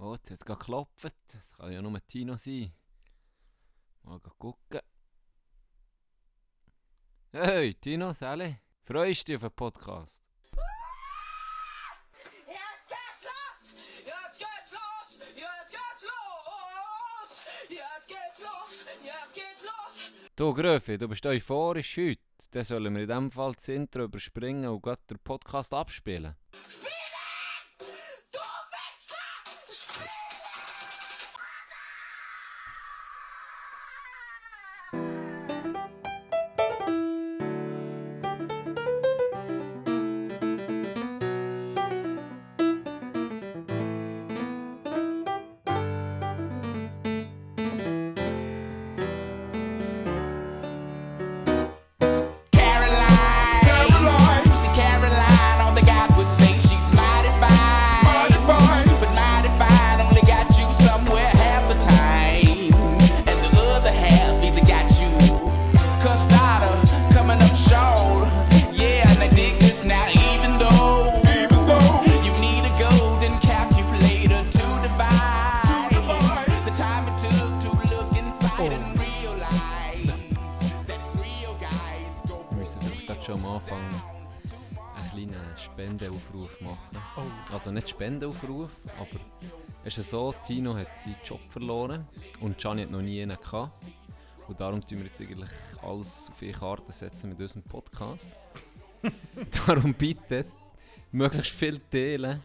Oh, jetzt hat es geklopft. Das kann ja nur Tino sein. Mal gucken. Hey, Tino, Sally. Freust du dich auf den Podcast? Jetzt geht's los! Jetzt geht's los! Jetzt geht's los! Jetzt geht's los! Jetzt geht's los! Du, Gröfi, du bist euphorisch heute. Dann sollen wir in diesem Fall das Intro überspringen und gerade den Podcast abspielen. Spiele! Ist so, Tino hat seinen Job verloren und Gianni hat noch nie einen gehabt. Und darum tun wir jetzt eigentlich alles auf eine Karte setzen mit unserem Podcast. darum bitte möglichst viel teilen,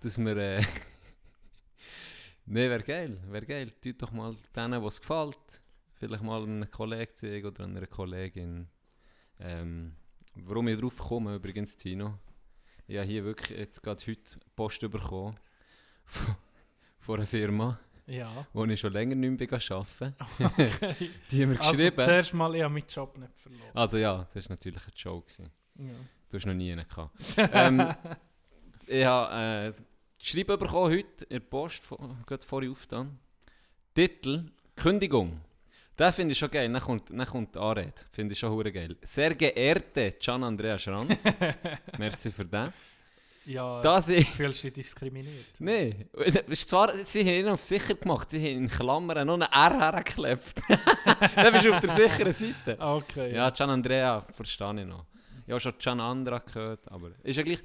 dass wir... Äh ne, wäre geil, wäre geil. Tut doch mal denen, was gefällt. Vielleicht mal einem Kollegen zeigen oder einer Kollegin. Ähm, warum ich drauf komme, übrigens, Tino. Ich habe hier wirklich jetzt gerade heute Post bekommen von, einer Firma, Ja. wo ich schon länger nicht mehr arbeiten Okay. Die haben mir also geschrieben. zuerst mal, ich habe meinen Job nicht verloren. Also ja, das war natürlich ein Joke. Ja. Du hast noch nie einen gehabt. ähm, ich habe äh, Schreiben bekommen heute in der Post, vor- gerade vorhin aufgetan. Titel, Kündigung. Den finde ich schon geil. Dann kommt, dann kommt die Anrede. Finde ich schon hure geil. Sehr geehrte Gian Andrea Schranz. Merci für den. Ja, Dass ich... fühlst du dich diskriminiert? Nein, zwar, sie haben ihn auf sicher gemacht, sie haben in Klammern noch ein R hergeklebt. Dann bist du auf der sicheren Seite. Okay. Ja, Gian Andrea verstehe ich noch. Ich habe schon Gian Andra gehört, aber ist ja gleich.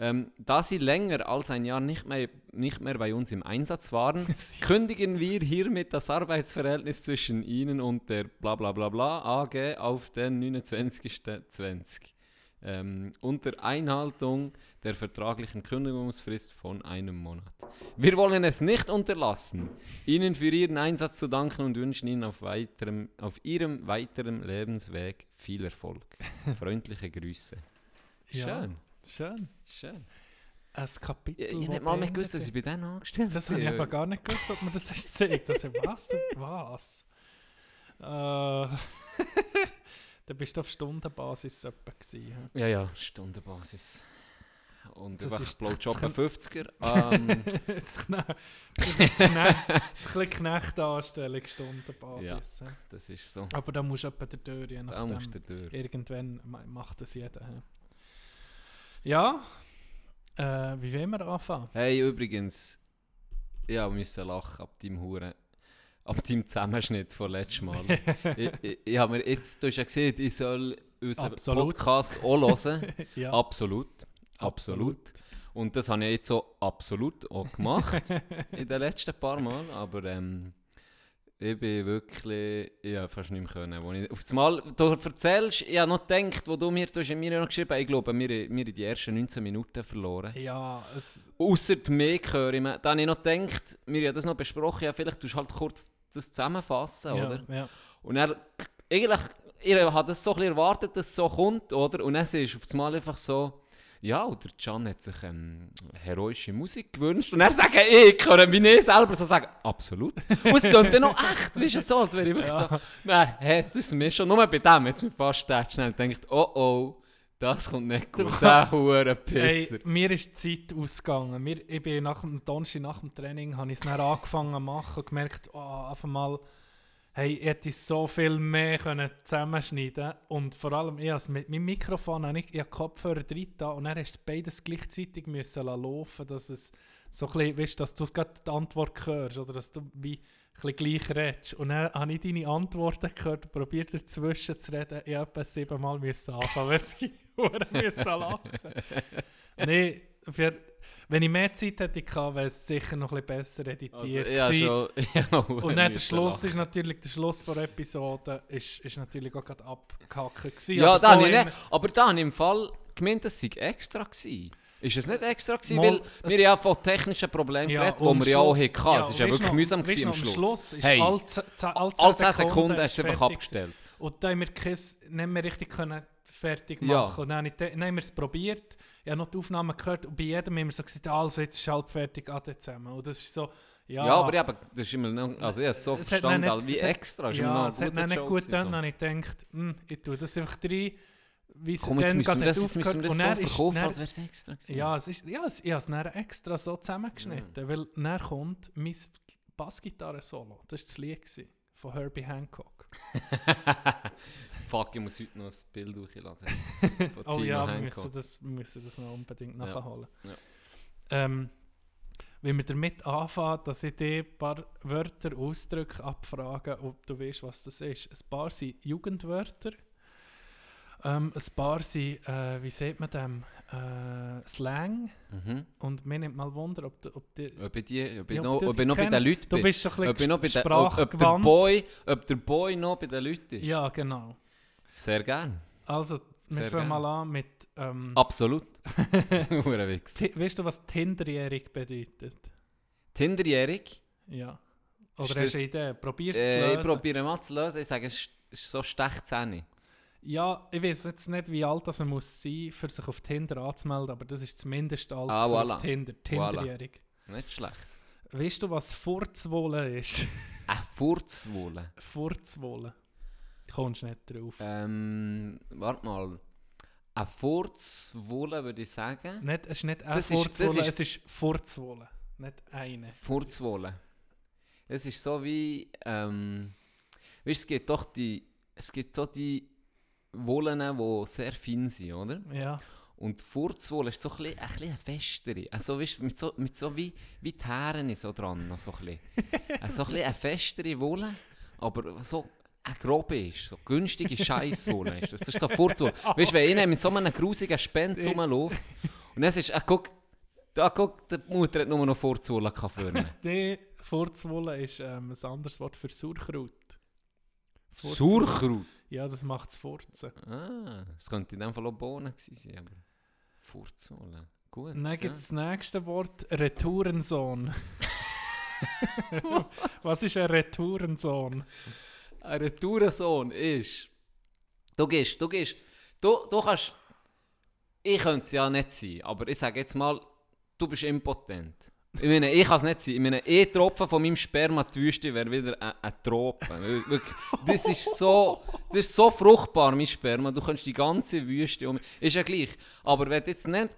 Ähm, da sie länger als ein Jahr nicht mehr, nicht mehr bei uns im Einsatz waren, kündigen wir hiermit das Arbeitsverhältnis zwischen Ihnen und der bla bla bla bla AG auf den 29.20. Ähm, unter Einhaltung der vertraglichen Kündigungsfrist von einem Monat. Wir wollen es nicht unterlassen, Ihnen für Ihren Einsatz zu danken und wünschen Ihnen auf, weiterem, auf Ihrem weiteren Lebensweg viel Erfolg. Freundliche Grüße. Ja. Schön, Schön. schön. Ein Kapitel. Ich, ich nicht mal beendet gewusst, dass ich bei denen angestellt Das habe ich aber gar nicht gewusst, ob man das erst zeigt. Also, was? Was? Äh, da bist du auf Stundenbasis gewesen. Ja, ja, Stundenbasis. Und Das ist- Blowjob ein kann- 50er. Ähm, das, ist die Knecht, die Knechtanstellung Stundenbasis. hä? das ist so. Aber da musst du etwa der Tür, je Da musst nachdem. du durch. Irgendwann ma- macht das jeder. Ja, äh, wie wollen wir anfangen? Hey, übrigens, ja, wir müssen lachen ab deinem Huren. Ab deinem Zusammenschnitt von letztem Mal. ich, ich, ich habe mir jetzt, du hast ja gesehen, ich soll unseren Absolut. Podcast auch hören. ja, Absolut. Absolut. Und das habe ich jetzt so absolut auch gemacht in den letzten paar Mal. Aber ähm, ich bin wirklich, ich habe fast nicht mehr können. Wo ich, auf das Mal, du erzählst, ich habe noch gedacht, wo du mir, du hast ja mir noch geschrieben, ich glaube, wir, wir haben die ersten 19 Minuten verloren. Ja, es, Außer die mehr höre ich mir. Da habe ich noch gedacht, wir haben das noch besprochen, ja, vielleicht tust du halt kurz das zusammenfassen, ja, oder? ja. Und er, eigentlich, ich habe das so ein bisschen erwartet, dass es so kommt, oder? Und dann ist auf das Mal einfach so, ja, der Can hat sich ähm, heroische Musik gewünscht. Und er sagt, ich kann mich nicht selber so sagen, absolut. Und es klingt dann noch echt, weißt du, so, als wäre ich wirklich da. Nein, hey, das ist mir schon, nur bei dem, jetzt mit fast der schnell gedacht, oh oh, das kommt nicht gut, der hure Pisser. mir ist die Zeit ausgegangen. Mir, ich bin nach dem Donnerstag, nach dem Training, habe ich es dann angefangen zu machen und gemerkt, oh, einfach mal, hey, ich hätte so viel mehr können zusammenschneiden Und vor allem, ich has mit meinem Mikrofon habe ich, ich habe Kopfhörer drin da und dann hast du beides gleichzeitig müssen laufen, dass es So ein bisschen, weißt, dass du gerade die Antwort hörst oder dass du wie ein gleich redest. Und dann habe ich deine Antworten gehört und probiert dazwischen zu reden. Ich habe etwa siebenmal müssen anfangen, müssen lachen. Nein, wenn ich mehr Zeit hätte gehabt, wäre es sicher noch ein bisschen besser Also, editiert ja, gewesen. schon. Ja, Und dann der Schluss ist natürlich, der Schluss der Episode ist, ist natürlich auch gerade abgehackt gewesen. Ja, aber da habe so nicht. Aber da habe ich im Fall gemeint, das sei extra gewesen. Ist es nicht extra gewesen? Mal, Weil wir ja von technischen Problemen Ja, geredet, die wir ja auch hatten. ja, es ist ja wirklich noch- mühsam gewesen am Schluss. Schluss hey, alle, ze- ze- alle alle 10 Sekunden hast du einfach abgestellt. Und da haben wir nicht mehr richtig können fertig Ja. machen. Und dann, haben wir es probiert. Ich habe noch die Aufnahmen gehört und bei jedem haben wir so gesagt, also jetzt ist halb fertig, ade zusammen. Und das ist so, ja... Ja, aber eben, das ist immer noch, also ich habe es so Es verstanden, nicht- wie extra. Ist immer noch ja, es hat dann nicht gut getan, so. dann habe ich gedacht, hm, ich tue das einfach rein, wie es Komm, dann gerade das, jetzt müssen wir das so ist- verkaufen, dann- als wäre es extra gewesen. Ja, es ist, ja es, ich habe es dann extra so zusammengeschnitten, weil dann kommt mein Bassgitarre-Solo. Das war das Lied gewesen, von Herbie Hancock. Fuck, ich muss heute noch ein Bild hochladen. Oh ja, wir müssen das, wir müssen das noch unbedingt Ja, nachholen. ja. Ähm, wenn wir damit anfangen, dass ich dir ein paar Wörter, Ausdrücke abfrage, ob du weißt, was das ist. Ein paar sind Jugendwörter. Ähm, ein paar sind, äh, wie sagt man dem, äh, Slang. Mhm. Und mir nimmt mal Wunder, ob du, ob die, Ob ich, die, ob ich Ja, noch, ob du ob ich noch bei den Leuten du bin. bist schon ein ob, ich noch bei bisschen den, ob, ob, der. Boy, ob der Boy noch bei den Leuten ist. Ja, genau. Sehr gern. Also, wir Sehr fangen gerne. mal an mit, ähm, Absolut. Hurenwichs. Ti- weißt du, was Tinderjährig bedeutet? Tinderjährig. Ja. Oder Ist hast du das- eine Idee? Probierst du Äh, ich zu probiere mal zu lösen. Ich sage, es ist, ist so Stechzähne. Ja, ich weiß jetzt nicht, wie alt das man muss sein für sich auf Tinder anzumelden, aber das ist das Mindestalter Ah, für voilà. auf Tinder. Tinderjährig. Nicht schlecht. Weißt du, was Furzwolle ist? Ein Furzwolle. Furzwolle. Kommst nicht drauf. Ähm, warte mal. Ein Furzwolle würde ich sagen. Nicht, es ist nicht eine Das Furzwolle, es ist Furzwolle. Nicht eine. Furzwolle. Es ist so wie, ähm, weißt, du, es gibt doch die, es gibt so die Wollen, die sehr fein sind, oder? Ja. Und die Furzwolle ist so ein bisschen, ein bisschen eine festere. Also, weißt, mit so, mit so wie, wie die Hären so dran. noch So ein bisschen. Äh, so ein bisschen eine festere Wolle, aber so grobe ist. So günstige Scheisswolle ist das. Das ist so Furzwolle. Weißt du, wenn einer mit so einem grusigen Spend rumläuft und es ist, äh, guck, da guck, die Mutter hat nur noch Furzwolle vorne. Die Furzwolle ist ähm, ein anderes Wort für Sauerkraut. Sauerkraut. Ja, das macht es Furzen. Ah, es könnte in dem Fall auch Bohnen gewesen sein, aber Furzwolle. Gut. Dann ja. gibt es das nächste Wort, Retourensohn. Was ist ein Retourensohn? Ein Retourensohn ist. Du gehst, du gehst. Du, du kannst. Ich könnte es ja nicht sein, aber ich sage jetzt mal, du bist impotent. Ich meine, ich kann es nicht sein. Ich meine, ein Tropfen von meinem Sperma die Wüste wäre wieder ein, ein Tropfen. Das ist so, das ist so fruchtbar, mein Sperma. Du kannst die ganze Wüste um. Ist ja gleich. Aber wenn du jetzt nicht.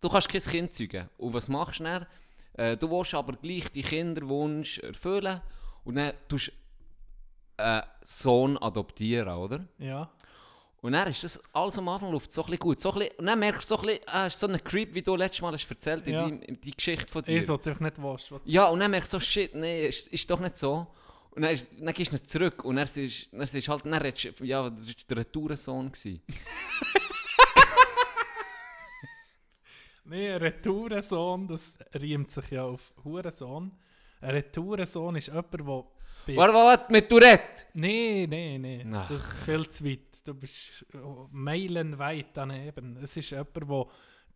Du kannst kein Kind zeugen. Und was machst du dann? Äh, du willst aber gleich die Kinderwunsch erfüllen. Und dann tust du einen Sohn adoptieren, oder? Ja. Und dann ist das alles am Anfang läuft so ein bisschen gut. So ein bisschen, und dann merkst du so ein bisschen, ah, ist so ein Creep, wie du letztes Mal hast erzählt in Ja. in die Geschichte von dir. Ich sollte dich nicht waschen. Ja, und dann merkst du so, shit, nee, ist, ist doch nicht so. Und dann, ist, dann gehst du nicht zurück. Und dann ist, dann ist halt, dann redest ja, das war der Retourensohn. Nee, ein Retourensohn, das riemt sich ja auf Hurensohn. Ein Retourensohn ist jemand, der... bei- Warte, warte, mit Tourette! Nee, nee, nee. Ach. Das ist viel zu weit. Du bist oh, meilenweit daneben. Es ist jemand, der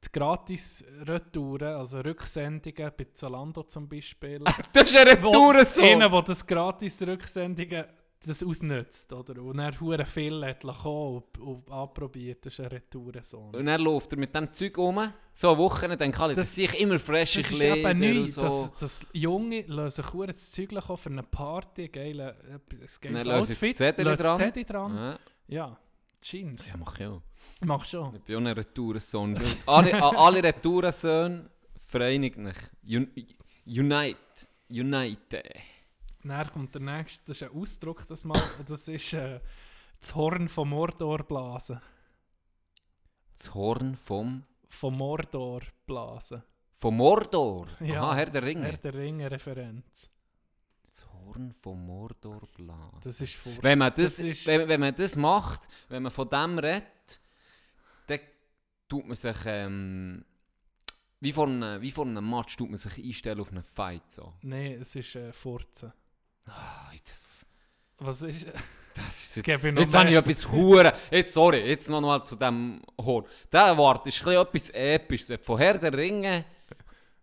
die Gratis-Retouren, also Rücksendungen bei Zalando zum Beispiel... Das ist ein Wo- Retourensohn! Einer, der das Gratis-Rücksendungen das ausnutzt, oder? Und er hure viel hat kommen und, und anprobiert. Das ist ein Retourensohn. Und dann läuft er mit dem Zeug um, so eine Woche, dann denke ich, das, Das- sehe ich immer frische Das ist eben nichts. so. Das, das Junge sich hure das Zeug kaufen für eine Party, geile, ein geiles Dann Outfit, Zettel dran. Zettel dran. Ja, Ja, Jeans. ja mach ich auch. Mach schon. Ich bin auch ein Retourensohn. alle, alle Retourensöhne vereinigt mich. Un unite. Unite. Dann kommt der nächste, das ist ein Ausdruck, das, mal, das ist äh, das Horn vom Mordor blasen. Das Horn vom... Vom Mordor blasen. Von Mordor. Ja, Aha, Herr der Ringe. Herr der Ringe Referenz. das Horn von Mordor blasen. Das ist vor. Wenn man das, Das ist- wenn, wenn man das macht, wenn man von dem redet, dann tut man sich, ähm, wie vor einem, wie vor einem Match, tut man sich einstellen auf einen Fight. So. Nein, es ist äh, Furzen. Ah, jetzt- Was ist. Das ist jetzt, noch jetzt habe ich etwas Huren. Jetzt, sorry, jetzt noch mal zu dem Horn. Der Wort ist ein etwas Episches. Wenn Von Herr der Ringe,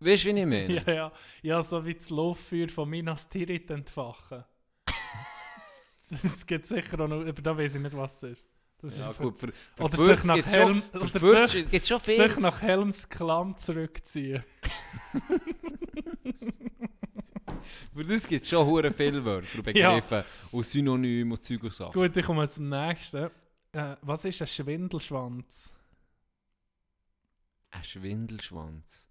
weißt du, wie ich meine? Ja, ja. Ja, so wie das Lauffeuer von Minas Tirith entfachen. das gibt sicher auch noch. Aber da weiß ich nicht, was es ist. Das ist Ja, einfach- gut, für, für Oder sich nach Helm- schon, oder sich- gibt's schon viel. Sich nach Helms Klamm zurückziehen. Für das gibt es schon hure viele Wörter und Ja. Begriffe und Synonyme und Zeug und Sachen. Gut, ich komme zum nächsten. Äh, was ist ein Schwindelschwanz? Ein Schwindelschwanz.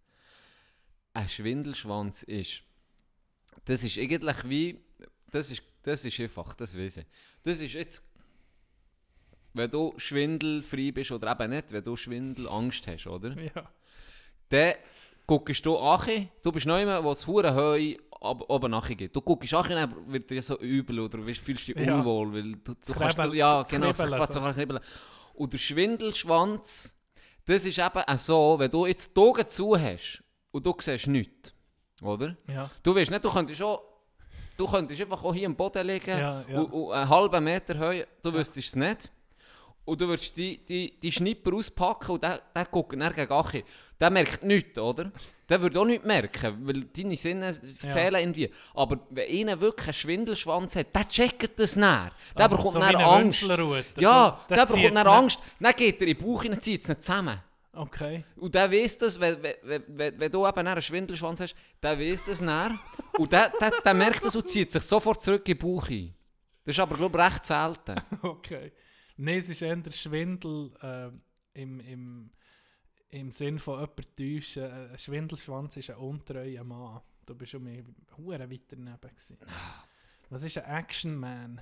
Ein Schwindelschwanz ist. Das ist eigentlich wie. Das ist, das ist einfach, das weiß ich. Das ist jetzt. Wenn du schwindelfrei bist oder eben nicht, wenn du Schwindelangst hast, oder? Ja. Dann guckst du an, du bist neu, wo es hure ab- nachher geht. Du guckst an, dann wird dir so übel oder wirst- fühlst dich Ja. unwohl, weil du, du kannst, Kribbeln- ja das genau, Kribbeln so. so kribbeln. Und der Schwindelschwanz, das ist eben auch so, wenn du jetzt die Augen zu hast und du siehst nichts, oder? Ja. Du weißt nicht, du könntest schon, du könntest einfach auch hier am Boden liegen Ja, ja. Und, und einen halben Meter heu, du wüsstest es nicht. Und du würdest die, die, die Schnipper auspacken und der, der guckt dann gegen Achi. Der merkt nichts, oder? Der würde auch nichts merken, weil deine Sinne fehlen irgendwie. Aber wenn einer wirklich einen Schwindelschwanz hat, der checkt das näher. Der Aber bekommt so dann Angst. Ja, so, der der bekommt dann nicht. Angst. Dann geht er in den Bauch hinein, zieht es nicht zusammen. Okay. Und der weiss das, wenn, wenn, wenn, wenn, wenn du eben einen Schwindelschwanz hast, der weiss das näher. Und der, der, der merkt das und zieht sich sofort zurück in den Bauch ein. Das ist aber, glaube ich, recht selten. Okay. Nein, es ist eher der Schwindel äh, im, im, im Sinn von jemandem täuschen. Ein Schwindelschwanz ist ein untreuer Mann. Du bist schon mehr hure weit daneben. Gewesen. Was ist ein Action Man?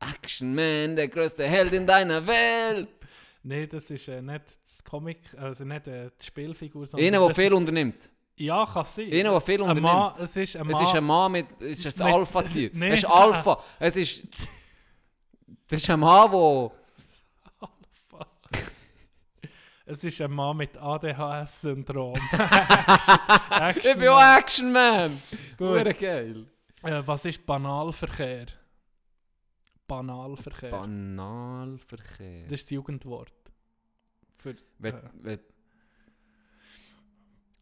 Action Man, der größte Held in deiner Welt. Nein, das ist äh, nicht das Comic, also nicht äh, die Spielfigur, sondern. Einer, der viel unternimmt. Ja, kann sein. Einer, der viel unternimmt. Mann, es ist ein Mann. Es ist ein Mann mit. Es ist ein Alpha-Tier. Nee. Es ist Alpha. Es ist. Das ist ein Mann, der. Es ist ein Mann mit ADHS-Syndrom. Ich bin auch Action Man. Gut. Geil. Äh, was ist Banalverkehr? Banalverkehr. Banalverkehr. das ist das Jugendwort. Für, Wenn, äh, wenn,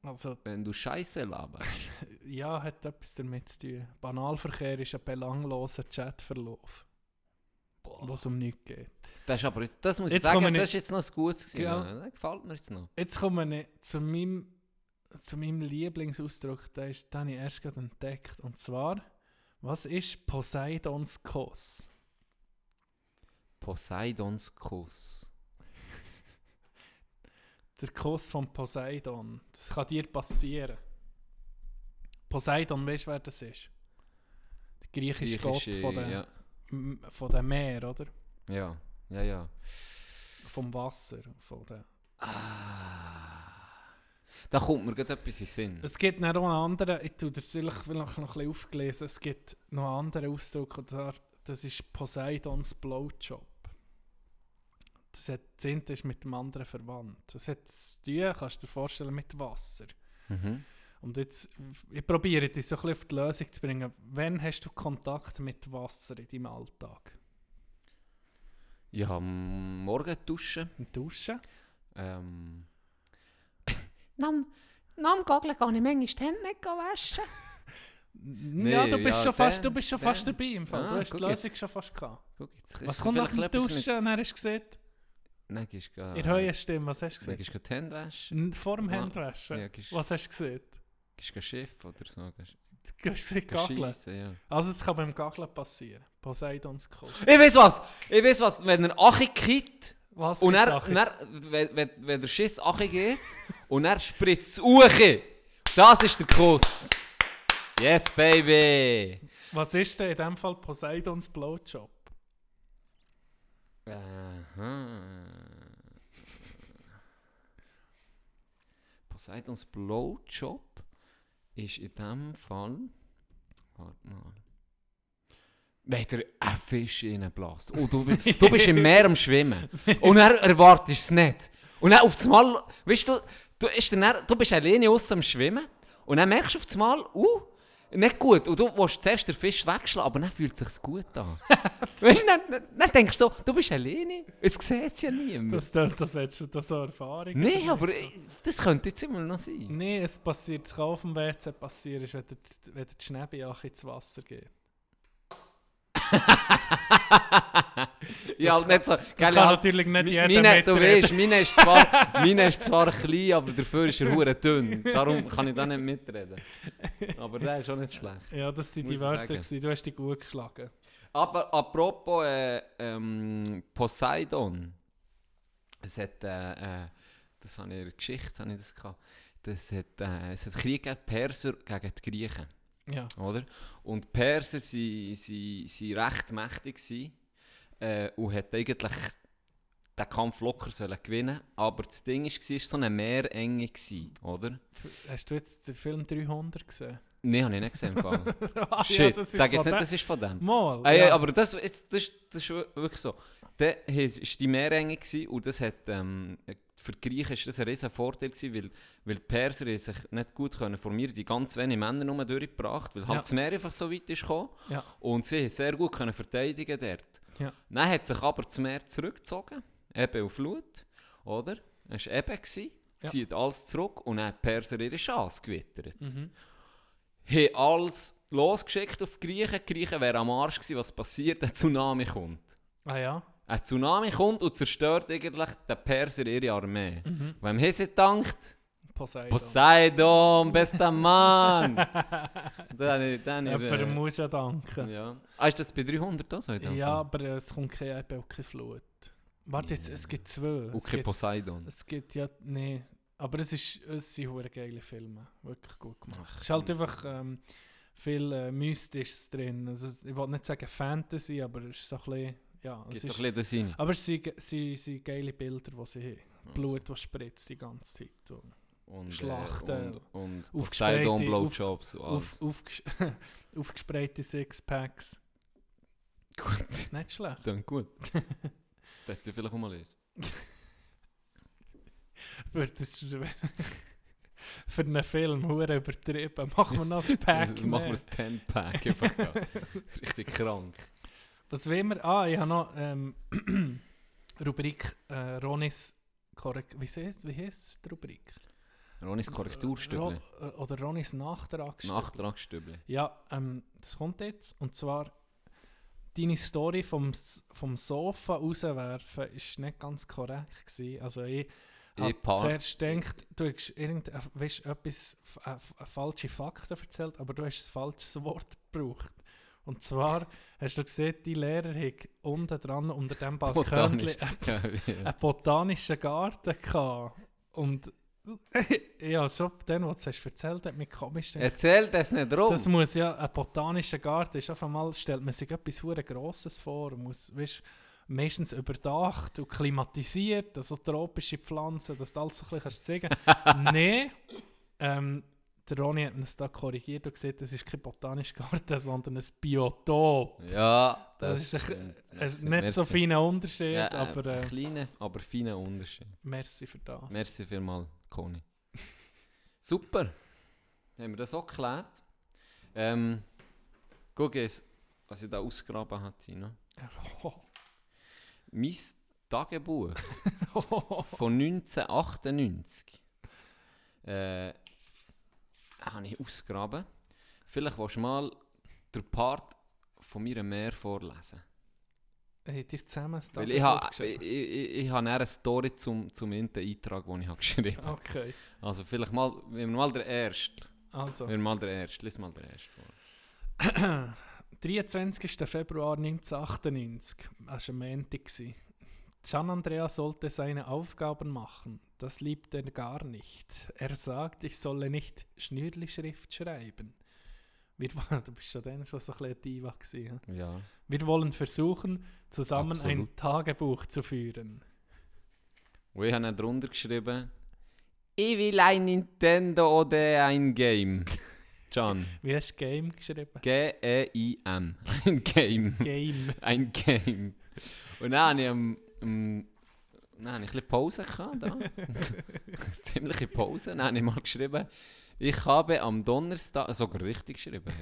also, wenn du Scheiße laberst. ja, hat etwas damit zu tun. Banalverkehr ist ein belangloser Chatverlauf, wo es um nichts geht. Das ist aber. jetzt- Das muss ich Jetzt sagen, kommen das wir- ist jetzt noch ein gutes. gewesen. Ja. Ja. Das gefällt mir jetzt noch. Jetzt komme ich zu meinem, zu meinem Lieblingsausdruck, den, ist, den habe ich erst gerade entdeckt. Und zwar, was ist Poseidons Kuss? Poseidons Kuss. Der Kuss von Poseidon. Das kann dir passieren. Poseidon, weißt du, wer das ist? Der griechische, Gott von den, ja. Von den Meer, oder? Ja, ja, ja. Vom Wasser. Von den. Ah. Da kommt mir gerade etwas in Sinn. Es gibt noch einen anderen, ich tue das vielleicht, vielleicht noch ein bisschen aufgelesen, es gibt noch einen anderen Ausdruck, und zwar, das ist Poseidons Blowjob. Das hat, das eine ist mit dem anderen verwandt. Das hat zu tun, kannst du dir vorstellen, mit Wasser. Mhm. Und jetzt, ich probiere dich so ein bisschen auf die Lösung zu bringen. Wann hast du Kontakt mit Wasser in deinem Alltag? Ja, am Morgen duschen. Duschen? Ähm, Nam, nam Gagel kann ich manchmal die Hände nicht waschen. ja, du bist ja, schon, fast, du bist schon fast dabei im Fall. Ah, du hast die Lösung jetzt. schon fast gehabt. guck, jetzt Was kommt nach dem Duschen? Dann hast du gesehen, Nein, gehst du in der hohen Stimme, was hast du Dann gesehen? gehst du die Hände waschen. Vor dem Ah, Handwaschen? ja, Was hast du gesehen? Gehst du Schiff oder so. Gehst gesehen, du schiessen, ja. Also es kann beim Gageln passieren. Poseidons Kuss. Ich weiß was! Ich weiß was! Wenn er Achi kippt Was und er, er, wenn, wenn, wenn der Schiss Achi geht und er spritzt es Uche, das ist der Kuss. Yes, baby! Was ist denn in dem Fall Poseidons Blowjob? Aha. Poseidons Blowjob ist in dem Fall. Warte mal. Wenn der ein Fisch reinbläst. Oh, du, bi- du bist im Meer am Schwimmen. Und er erwartest es nicht. Und dann auf einmal, weißt du, du, ist dann, du bist alleine außen am Schwimmen. Und dann merkst du auf einmal, uh, nicht gut. Und du willst zuerst den Fisch wegschlagen, aber dann fühlt es sich gut an. weißt du, dann, dann, dann denkst du so, du bist alleine. Es sieht es ja niemand. Das, das, das hättest du das so Erfahrung. Nein, aber äh, das könnte jetzt immer noch sein. Nein, es passiert, es kann auf dem WC passieren, wenn der, wenn der Schnäbiach ins Wasser geht. ja, halt nicht so. Das Gell, kann halt, natürlich nicht mi- jeder meine, du weißt, meine ist, zwar, meine ist zwar klein, aber dafür ist er hure dünn. Darum kann ich da nicht mitreden. Aber der ist auch nicht schlecht. Ja, das sind die Wörter, gewesen. du hast dich gut geschlagen. Aber apropos äh, ähm, Poseidon. Es hat, äh, äh, das habe ich in der Geschichte, habe ich das gehabt. Das hat, es hat Krieg gegeben, die Perser gegen die Griechen. Ja. oder? Und die Perser waren sie, sie recht mächtig gewesen, äh, und hätten eigentlich den Kampf locker sollen gewinnen aber das Ding war, es war so eine Meerenge, gewesen, oder? Hast du jetzt den Film 300 gesehen? Nein, habe ich nicht gesehen. im Fall. Ah, Shit, das ist sag jetzt nicht, das ist von dem. Mal, Ah, ja, ja. aber das, jetzt, das, das ist wirklich so. Der war die Meerenge und das hat, ähm, für die Griechen ist das ein riesen Vorteil gewesen, weil, weil die Perser sich nicht gut können formieren, die ganz wenige Männer nur durchgebracht, weil halt Ja. das Meer einfach so weit ist gekommen. Ja. Und sie sehr gut können verteidigen dort. Ja. Dann hat sich aber das Meer zurückgezogen, eben auf Flut, oder? Es war eben, gewesen, Ja. zieht alles zurück und dann haben die Perser ihre Chance gewittert Mhm. Haben alles losgeschickt auf die Griechen. Die Griechen wären am Arsch gewesen, was passiert, ein Tsunami kommt. Ah ja? Ein Tsunami kommt und zerstört eigentlich den Perser ihre Armee. Mhm. Wem haben sie gedankt? Poseidon. Poseidon, bester Mann! dann, dann, Jemand muss ja danken. ja. Ah, ist das bei 300 auch so? Ja, aber es kommt keine, eben auch keine Flut. Warte jetzt, es gibt zwei. Es Okay, gibt, Poseidon. es gibt ja, nee, aber es, ist, es sind hure geile Filme. Wirklich gut gemacht. es ist halt einfach ähm, viel äh, Mystisches drin. Also, ich will nicht sagen Fantasy, aber es ist so ein bisschen, ja, es ist, ein bisschen den Sinn? aber es sind, sie sind geile Bilder, die sie haben. Blut, das spritzt die ganze Zeit. Und Und, Schlachten. Äh, und, und Poseidon, auf- Blowjobs alles. auf, aufges aufgesprayte Sixpacks. Gut, Nicht schlecht. dann gut. das hätte ich vielleicht auch mal lesen. Für, das, für einen Film hure übertrieben. Machen wir noch ein Pack machen wir ein 10-Pack einfach. ja. Richtig krank. Was will wir? Ah, ich habe noch ähm, Rubrik äh, Ronis Korrekt. Wie heißt, wie heißt die Rubrik? Ronis Korrekturstübli. Ro äh, oder Ronis Nachtragsstübli. Nachtragsstübli. Ja, ähm, das kommt jetzt. Und zwar deine Story vom, vom Sofa rauswerfen ist nicht ganz korrekt gewesen. Also ich Ich habe zuerst gedacht, du hast irgend, äh, äh, äh, falsche Fakten erzählt, aber du hast ein falsches Wort gebraucht. Und zwar hast du gesehen, die Lehrer hat unten dran unter dem Balkon Botanisch. Ja, ja. einen botanischen Garten gehabt. Und ja, so dann, was du hast erzählt hat, mich komisch gedacht. Erzähl das nicht rum. Das muss ja ein botanischer Garten ist. Auf einmal stellt man sich etwas Grosses vor. Muss, weißt, meistens überdacht und klimatisiert, also tropische Pflanzen, dass du alles so ein bisschen kannst sagen Nein, ähm, der Ronny hat uns da korrigiert und gesagt, das ist kein botanischer Garten, sondern ein Biotop. ja, Das, das, ist ein, stimmt. ein Merci. nicht so feiner Unterschied, Ja, aber äh, äh, kleiner, aber feiner Unterschied. merci für das. Merci vielmals, Conny. Super. Haben wir das auch geklärt? Ähm, guck was ich da ausgegraben habe, Tino. Mein Tagebuch von 1998 äh, habe ich ausgegraben. Vielleicht willst du mal den Part von meinem Meer vorlesen. Habt ihr zusammen das Weil ich Tagebuch habe ich, eine Story zum, zum Eintrag, den ich habe geschrieben habe. Okay, Also vielleicht mal, wir mal der Erste. also. Wir mal der Erste. Lies mal der Erste vor. 23. Februar 1998, das war ein Montag. Gian Andrea sollte seine Aufgaben machen. Das liebt er gar nicht. Er sagt, ich solle nicht Schnürli-Schrift schreiben. Wir, du bist schon dann schon so ein bisschen Diva gewesen. Ja. Wir wollen versuchen, zusammen ein Absolut. Tagebuch zu führen. Und ich habe dann drunter geschrieben, Ich will ein Nintendo oder ein Game. Can. Wie hast du Game geschrieben? G-E-I-M. Ein Game. Game. Ein Game. Und dann habe ich am... am dann habe ich ein bisschen Pause gehabt, da. Ziemliche Pause. Dann habe ich mal geschrieben, ich habe am Donnerstag, sogar richtig geschrieben,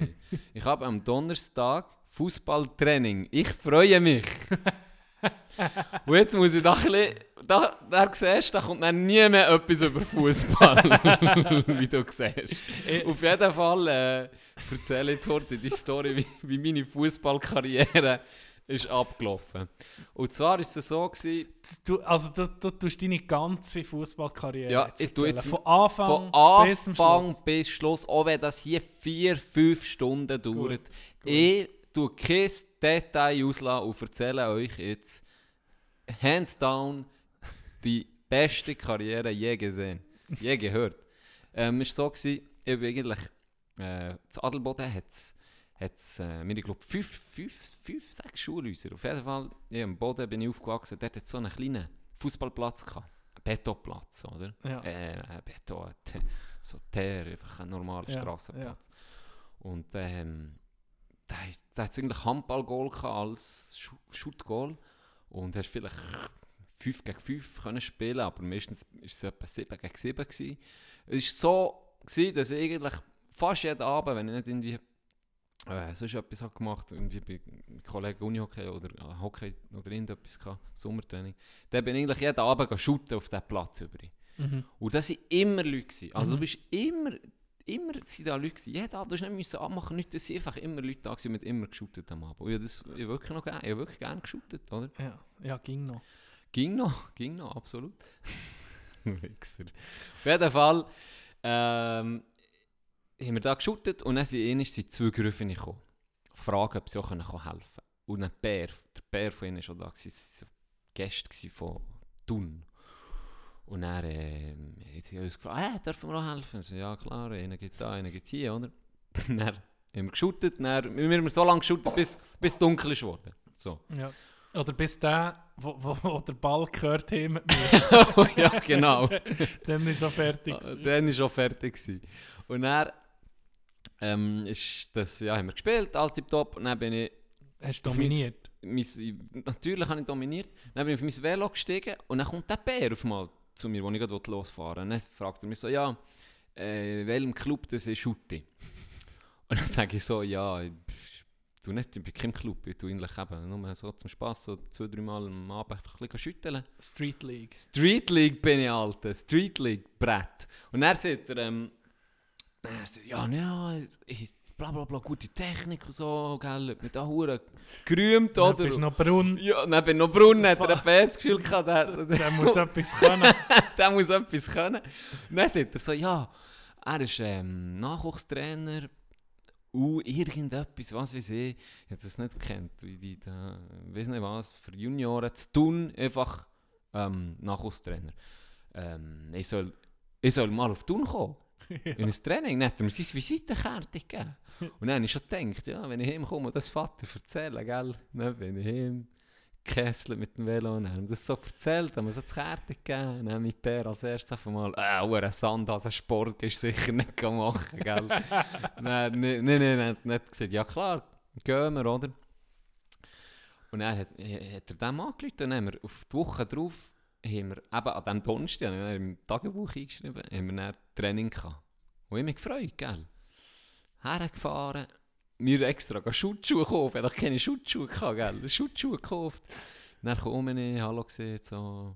ich habe am Donnerstag Fußballtraining. Ich freue mich. Und jetzt muss ich da ein bisschen, da, da siehst da kommt dann nie mehr etwas über Fußball, wie du siehst. Ich- Auf jeden Fall äh, erzähle ich jetzt heute die Story, wie, wie meine Fußballkarriere ist abgelaufen. Und zwar ist es so gewesen, Du, also du, du tust deine ganze Fußballkarriere Ja, jetzt ich tue jetzt von Anfang, von bis Anfang Schluss. bis Schluss, auch wenn das hier vier, fünf Stunden dauert. Ich tue kein Detail auslassen und erzähle euch jetzt, hands down, die beste Karriere je gesehen, je gehört. Ähm, es war so, gewesen, ich bin eigentlich, äh, zu Adelboden hat es, äh, ich glaube, fünf, fünf, fünf, sechs Schulhäuser. Auf jeden Fall, ja, am Boden bin ich aufgewachsen, dort hat es so einen kleinen Fußballplatz gehabt. Betonplatz, oder? Ja. Äh, Beton, so Teer, einfach ein normaler Ja, Strassenplatz. Und ähm, da, hat eigentlich Handballgoal als Shootgoal. Und hast vielleicht 5 gegen 5 können spielen, aber meistens war es etwa 7 gegen 7 gewesen. Es war so, gewesen, dass ich eigentlich fast jeden Abend, wenn ich nicht irgendwie äh, sonst etwas habe gemacht irgendwie bei Kollegen Unihockey oder äh, Hockey oder irgendetwas gehabt, Sommertraining, dann bin ich eigentlich jeden Abend shooten auf diesen Platz über. Mhm. Und das waren immer Leute. Gewesen. Also du bist immer, immer sind da Leute gewesen. Jeden Abend, du hast nicht abmachen, nicht, das sind einfach immer Leute da gewesen, mit immer geshootet am Abend. Und ich habe das ich habe wirklich noch gerne, ich habe wirklich gerne geshootet, oder? Ja, ja, ging noch. Ging noch, ging noch, absolut. Wichser. Auf jeden Fall ähm, haben wir da geshootet und dann sind sind zwei Griffe gekommen. Fragen, ob sie auch helfen können. Und ein Bär, der Bär von ihnen war schon da, gewesen, sie waren so Gäste von Thun. Und dann haben sie uns gefragt, ah, dürfen wir auch helfen? So, ja klar, einer geht da, einer geht hier, oder? Dann haben wir geshootet, dann, wir haben so lange geshootet, bis es dunkel ist geworden. So. Ja. Oder bis der, wo, wo, wo der Ball gehört hat, ja, genau. dann ist er fertig. Dann war schon fertig. Gewesen. Und dann ähm, ist das, ja, haben wir gespielt, alles tipptopp. Und dann bin ich, Hast du auf mein- dominiert. mein, natürlich habe ich dominiert. Dann bin ich auf mein Velo gestiegen und dann kommt der Bär auf mal zu mir, wo ich gerade losfahren will. Dann fragt er mich so, ja, äh, welchem Club das ist Schutti? Und dann sage ich so, ja, ich tu nicht, ich bin kein Club, ich tue eigentlich eben nur so zum Spass, so zwei, drei Mal am Abend einfach ein bisschen schütteln. Street League. Street League bin ich, Alter. Street League, Brett. Und dann sagt er, ähm, er sagt, ja, ja, ich, bla bla bla, gute Technik und so, gell, hat mich da hure gerühmt, Dann oder? bist du noch braun. ja, und dann bin ich noch Brunnen, hat er ein besseres Gefühl gehabt, der, der, Der muss etwas können. der muss etwas können. Und dann sagt er so, ja, er ist ähm, Nachwuchstrainer, uh, irgendetwas, was weiß ich, ich habe das nicht gekannt, wie die da, weiß nicht was, für Junioren zu tun, einfach ähm, Nachwuchstrainer. Ähm, ich, soll, ich soll mal auf Tun kommen. In ein Training, dann hat er mir seine Visitenkarte gegeben. Und dann habe ich schon gedacht, ja, wenn ich heimkomme und das Vater erzählen, gell, dann bin ich heim, Kessel mit dem Velo, und dann haben das so erzählt, haben wir so die Karte gegeben, dann hat mein Pär als erstes einfach mal, äh, ein Sandhase Sport ist sicher nicht machen, gell. Nein, nein, nein, nein, hat nicht gesagt, ja klar, gehen wir, oder? Und dann hat, hat er dem angerufen und dann haben wir auf die Woche drauf, haben wir eben an diesem Donnerstag, haben wir im Tagebuch eingeschrieben, haben wir dann Training gehabt. Und ich mich gefreut, gell. Hergefahren, mir extra Schutzschuhe kaufen, ich hatte keine Schutzschuhe, gehabt, gell. Schutzschuhe gekauft. Dann komme ich, Hallo gesehen, so.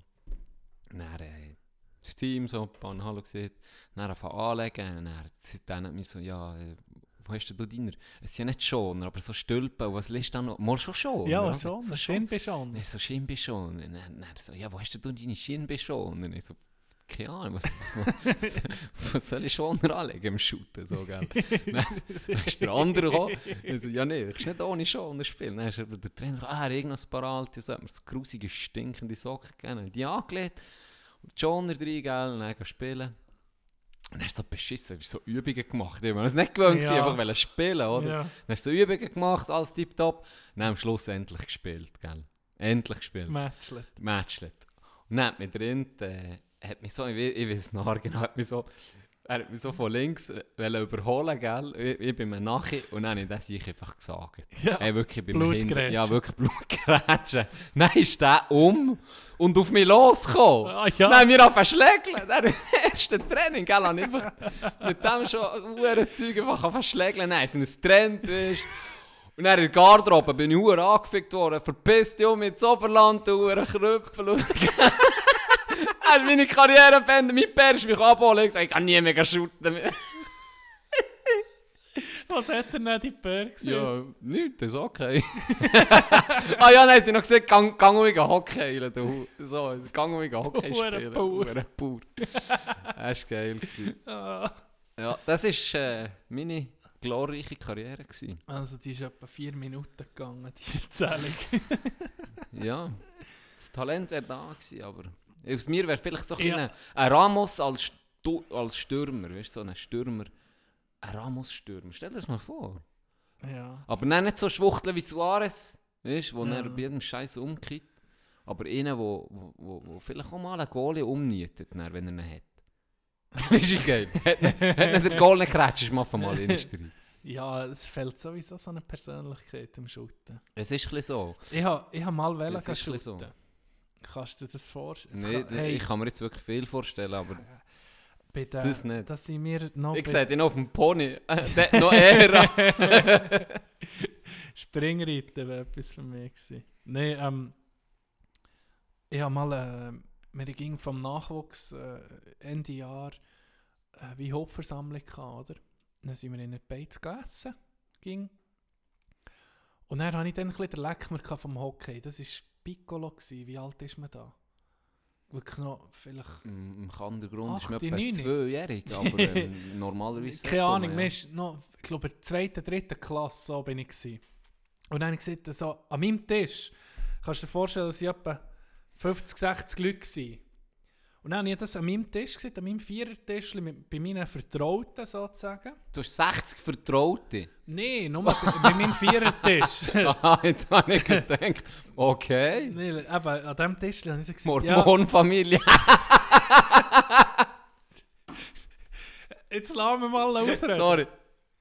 Dann äh, das Team so, paar Hallo gesehen. Dann anfangen anlegen. Und dann dann hat mich so, ja, äh, wo hast du deiner? Es sind ja nicht Schoner, aber so Stülpen. Was liest da noch? Mal schon schon. Ja, schon. So du schon. ich so, Schienbeschon. Und dann, dann so, ja, wo hast du deine Schienbeschon? Und ich so, keine Ahnung, was, was, was soll ich schon anlegen im Shooten? So, gell? dann, dann ist der andere gekommen. Ich so, ja, nee, ich nicht ohne Schoner spielen. Dann ist der Trainer ah, irgendwas paar alte, so hat mir so grusige, stinkende Socken gegeben. Die angelegt. Und die Schoner drin, gell? Und dann spielen. Und dann hast du so beschissen, hast so Übungen gemacht. Ich war es nicht gewöhnt, Ja. einfach wollen spielen, oder? Ja. Dann hast du so Übungen gemacht, alles tipptopp. Und dann am Schluss endlich gespielt, gell? Endlich gespielt. Matchlet. Matchlet. Und dann hat mir drin, äh, hat mich so, ich, ich weiß noch genau, hat mich so, er hat mich so von links wollen überholen, gell? Ich, ich bin mir nachher und dann habe ich das ich einfach gesagt. Ja. Ey, wirklich, ich bin hinter- Ja, wirklich Blutgrätsche. Dann ist der um und auf mich losgekommen. Ah, ja. Dann haben wir zu schlägeln. Dann im ersten Training, gell, habe ich einfach mit dem schon hure Zeug einfach zu schlägeln. Nein, sind ein Trend, weißt Und dann in der Garderobe bin ich hure angefickt worden. Verpiss dich um ins Oberland, du hure Krüppel. Ist meine Karriere beendet. Mein Pär ist mich abholen. Ich gesagt, ich kann nie mehr shooten. Was hat er denn die Pär gesehen? Ja, nichts, das ist okay. ah ja, nein, sie haben noch gesagt, gang, gang um Hockey, du. So, gang um Hockey Du spielen. Bauer. Hure Bauer. Das war geil. gewesen. Ah. Ja, das war äh, meine glorreiche Karriere. Gewesen. Also die ist etwa vier Minuten gegangen, die Erzählung. Ja, das Talent wäre da gewesen, aber aus mir wäre vielleicht so ein, Ja. ein Ramos als, Stu als Stürmer, weißt du, so ein Stürmer. Ein Ramos-Stürmer, stell dir das mal vor. ja. Aber dann nicht so schwuchteln wie Suarez, weißt wo Ja. er bei jedem Scheiß umkippt. Aber einer, wo, wo, wo, wo vielleicht auch mal einen Goalie umnietet, dann, wenn er ihn hat. ist ja geil. hat nicht der Goal nicht geratscht, ist mal mal in rein. ja, es fehlt sowieso so eine Persönlichkeit im Shooten. Es ist ein bisschen so. Ich habe ich ha mal Es ist gehen ein bisschen shooten. Kannst du dir das vorstellen? Nee, Ka- hey, Ich kann mir jetzt wirklich viel vorstellen, aber der, das nicht. dass ich mir noch ich sehe ihn auf dem Pony. Noch eher. Springreiten wäre etwas für mich gewesen. Nein, ähm, ich habe mal, äh, wir ging vom Nachwuchs äh, Ende Jahr äh, wie Hauptversammlung gehabt, oder? Dann sind wir in einer Beiz gegessen, ging. Und dann hatte ich dann ein bisschen den Leckmer vom Hockey. Das war Piccolo. Gewesen. Wie alt ist man da? Wirklich noch vielleicht... Im im Kandergrund ist man etwa zweijährig, aber ähm, normalerweise... Keine Ahnung, man, man ja. ist noch, ich glaube, in der zweiten, dritten Klasse, so bin ich gewesen. Und dann habe ich gesagt, so, an meinem Tisch, kannst du dir vorstellen, dass ich etwa 50, 60 Leute waren. Und dann habe ich das an meinem Tisch gesehen, an meinem Vierertisch, mit- bei meinen Vertrauten sozusagen. Du hast 60 Vertraute. Nein, nur bei, bei meinem Vierertisch. Aha, jetzt habe ich gedacht, okay. nee, eben, an diesem Tisch habe ich gesagt, ja, Mormonfamilie. jetzt lassen wir mal ausreden. Sorry.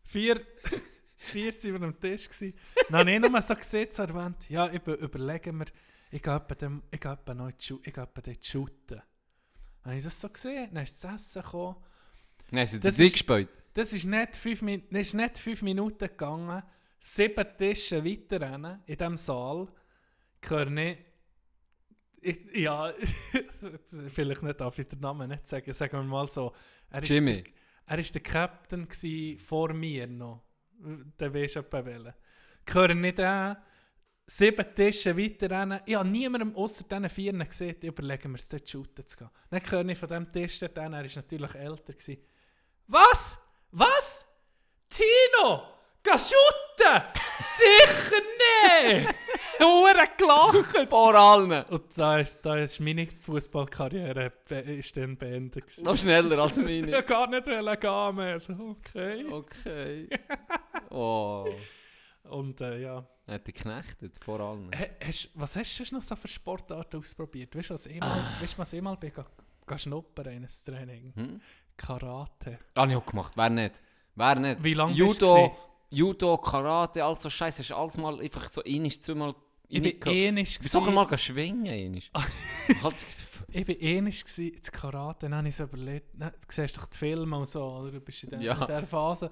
vier, das vierte über dem Tisch. Dann habe ich nur so gesehen, so erwähnt, ja, ich be- überlege mir, ich gehe etwa noch in die habe ich das so gesehen, dann ist das Essen gekommen. Nein, sie Das das ist- gespielt. Das ist nicht fünf, das ist nicht fünf Minuten gegangen, sieben Tische weiter in diesem Saal, höre ich, ich, ja, vielleicht nicht, darf ich den Namen nicht sagen, sagen wir mal so, er ist Jimmy. Der, er war der Captain vor mir noch, der weisst etwa welchen. Höre nicht an, sieben Tische weiter rennen, ich habe niemandem außer diesen vier gesehen, ich überlege mir, es dort shooten zu gehen. Dann höre ich von diesem Tisch dort an, er war natürlich älter. Gewesen. Was? Was? Tino! Geh shooten! Sicher nicht! Hure gelacht! Vor allen. Und da ist, da ist meine Fußballkarriere ist dann beendet. gewesen. Noch schneller als Ich meine. gar nicht gehen mehr. Also, okay. Okay. Oh. Und äh, ja. Hat die geknechtet, vor allem. Ha- Hast, was hast du noch so für Sportarten ausprobiert? Weißt du, was ich mal, weißt, du, was ich mal bin, ga, ga schnuppern in ein Training? Hm? Karate. Habe ich auch gemacht. Wer nicht? Wer nicht? Wie lange Judo, gewesen? Judo, Karate, all so Scheiße. Hast du alles mal einfach so einisch, zweimal Ich bin ähnlich du sogar mal schwingen? Halt, Ich war ähnlich gsi in Karate, dann habe ich so überlegt, na, du siehst doch die Filme und so, oder? du bist in, der, Ja. in dieser Phase.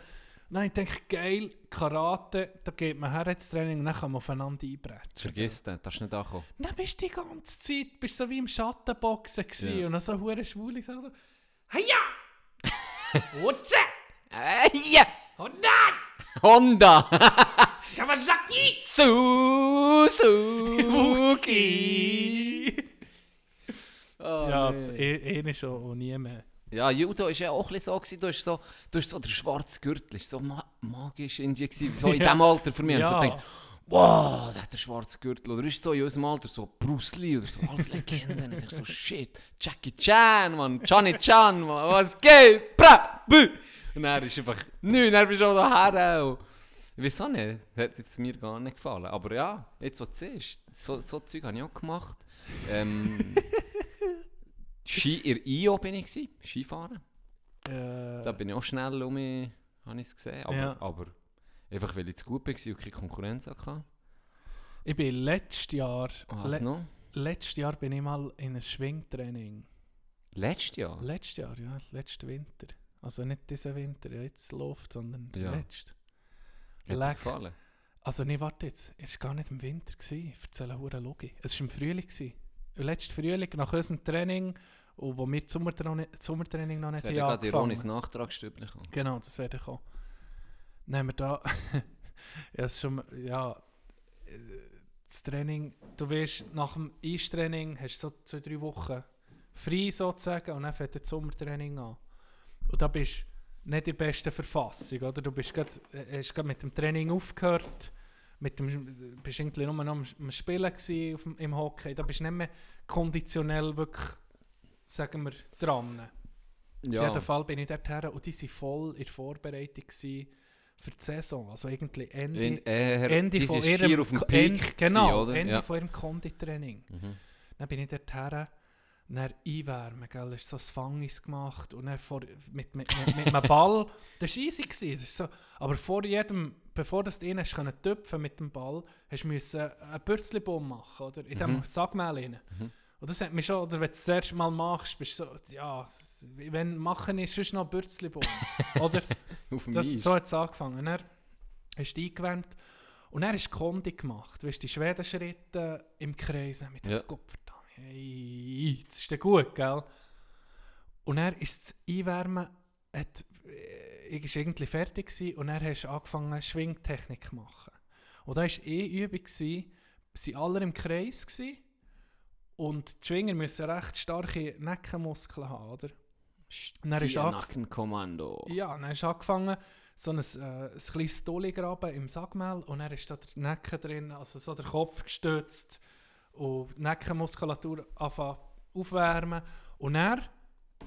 Habe ich gedacht, geil, Karate, da geht man her ins Training und dann kann man aufeinander einbrechen. vergiss den, darfst nicht ankommen. Dann bist du die ganze Zeit bist so wie im Schattenboxen Ja. und dann so hure schwule so, so Heia! Utze! Äh! Und dann! Honda! Kawasaki! Suzuki! Oh, ja, nee. eh, eh schon und nie mehr. Ja, Judo war ja auch ein so, gewesen, du hast so, du hast so der schwarze Gürtel, so ma magisch irgendwie gewesen, so in diesem Alter für mich. Und Ja. so gedacht, wow, der hat den schwarzen Gürtel. Oder ist so in unserem Alter so Bruce Lee oder so als Legenden. Und ich so, shit, Jackie Chan, man, Johnny Chan, man, was geht? Bra, bü. Und er ist einfach, nö, dann bist auch daher. Und auch nicht, hat jetzt mir gar nicht gefallen. Aber ja, jetzt was du siehst, so, so Zeug habe ich auch gemacht. Ähm, Ski in IO bin ich gewesen, Skifahren. Äh, Da bin ich auch schnell um mich, habe ich es gesehen. Aber, Ja. aber einfach weil ich zu gut war und keine Konkurrenz hatte. ich bin letztes Jahr, Was le noch? letztes Jahr bin ich mal in ein Schwingtraining. Letztes Jahr? Letztes Jahr, ja, letzten Winter. Also nicht diesen Winter, ja, jetzt läuft, sondern Ja. letzten. Hat Leck. gefallen? Also nee, warte jetzt, es war gar nicht im Winter, gewesen. ich erzähle hure Logi. Es war im Frühling. Gewesen. Letzten Frühling, nach unserem Training, und wo wir das Sommertraining, das Sommertraining noch nicht werde haben ich gerade angefangen. Ironis Nachtragsstübchen kommen. Genau, das werde ich auch. Dann haben wir da, ja, es ist schon, ja, das Training, du weißt, nach dem Eistraining hast du so zwei, drei Wochen frei sozusagen und dann fängt das Sommertraining an. Und da bist du nicht in der besten Verfassung, oder? Du bist grad, hast gerade mit dem Training aufgehört, mit dem, bist irgendwie nur noch am, am Spielen gewesen auf dem, im Hockey, da bist du nicht mehr konditionell wirklich, sagen wir, dran. Auf jeden Fall bin ich dort her und die waren voll in der Vorbereitung für die Saison. Also irgendwie Ende, In, eher, Ende von ihrem auf dem Peak End, genau, gewesen? Ende ja. von ihrem Konditraining. Mhm. Dann bin ich dort her, dann einwärmen, gell, hast so ein Fangis gemacht und dann vor, mit, mit, mit, mit einem Ball, das war easy, gewesen, das ist so, aber vor jedem, bevor du rein hast können mit dem Ball, hast du einen Bürzlibaum machen, oder? In Mhm. diesem Sackmehl rein. Mhm. Und das hat mich schon, oder wenn du das erste Mal machst, bist du so, ja, wenn machen ist sonst noch ein Bürzlibaum, oder? Auf dem Das, Eis. so hat es angefangen. Und dann hast du eingewärmt und hast du Kondi gemacht. Du hast die Schwedenschritte im Kreis mit dem Ja. Kopf verdammt. Hey, das ist ja gut, gell? Und dann ist das Einwärmen, hat, äh, ich war irgendwie fertig gewesen, und dann hast angefangen Schwingtechnik zu machen. Und da war eh Übung, gewesen, sie alle im Kreis gewesen, und die Schwinger müssen recht starke Neckenmuskeln haben, oder? Und dann ist Nackenkommando. ja, dann hast du angefangen, so ein, äh, ein kleines Stolli graben im Sackmehl und dann ist da der Nacken drin, also so der Kopf gestützt und die Nackenmuskulatur anfangen aufwärmen und dann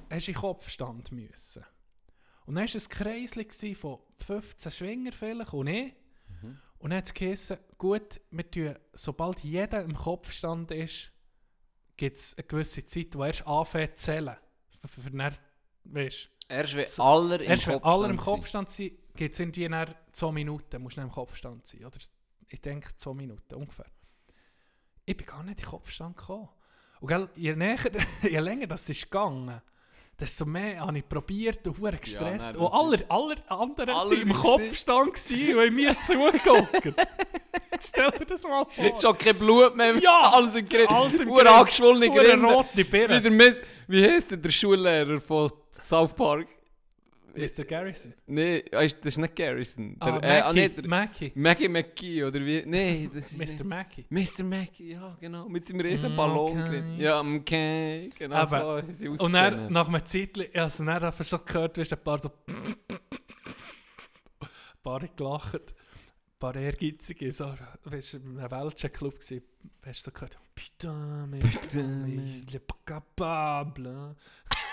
hast du in Kopfstand müssen. Und dann war es ein Kreisli von 15 Schwinger vielleicht und ich. Und dann hat es geheißen, gut, wir tun, sobald jeder im Kopfstand ist, gibt es eine gewisse Zeit, wo erst anfängt zu zählen. Für, für, für dann, weißt, Erst wenn So, alle im Erst Kopfstand alle im. Kopfstand sind, gibt es irgendwie nach zwei Minuten, musst du im Kopfstand sein. Oder ich denke zwei Minuten ungefähr. Ich bin gar nicht in den Kopfstand gekommen. Und gell, je, näher, je länger das ist gegangen, desto mehr habe ich probiert und hure gestresst. nein, und alle, alle anderen Alle sind im Kopfstand und haben mir zugeguckt. Stell dir das mal vor. Schon kein Blut mehr. Ja, alles im Grind. alles im Grind. angeschwollene Grinde. rote Birne. Wie, der Mis- wie heisst der, der Schullehrer von South Park? Mr. Garrison. Nee, ah, das ist nicht Garrison. Der, Ah, äh, ah, Mackie. nee, der, Mackie. Maggie McGee oder wie? Nee, das ist Mr. nicht- Mackie. Mr. Mackie, ja genau. Mit seinem riesen Ballon. Okay. drin. Ja, okay. Genau Aber- so sie Und dann, nach einem Zeitchen, also dann habe ich schon gehört, du hast ein paar so... ein paar gelacht. Ein paar ehrgeizige, so, weißt du, in einem Weltcheck-Club gewesen, hast du so gehört, Putain, mais mais il est pas capable.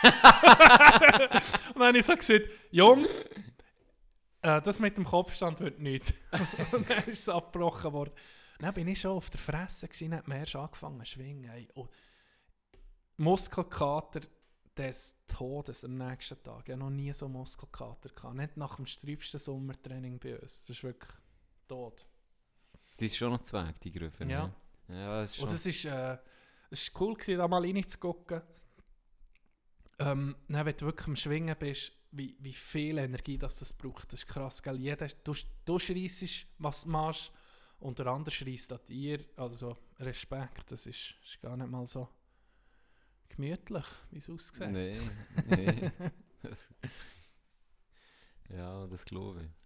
Und dann habe ich so gesagt, Jungs, äh, das mit dem Kopfstand wird nichts. Und dann ist es abgebrochen worden. Dann bin ich schon auf der Fresse gewesen, dann hat man erst angefangen zu schwingen. Ey. Und Muskelkater des Todes am nächsten Tag. Ich habe noch nie so Muskelkater gehabt. Nicht nach dem sträubsten Sommertraining bei uns. Das ist wirklich tot. Die ist schon noch zweig, die Griffe. Ja. ne? Ja, das ist schon. Und das ist, äh, es ist cool, gewesen, da mal reinzugucken. Ähm, dann, wenn du wirklich am Schwingen bist, wie, wie viel Energie das, das braucht. Das ist krass, gell? Jeder, du, du schreissest, was du machst, und der andere schreisst an dir. Also Respekt, das ist, ist gar nicht mal so gemütlich, wie es aussieht. Nee, nee. das, ja, das glaube ich.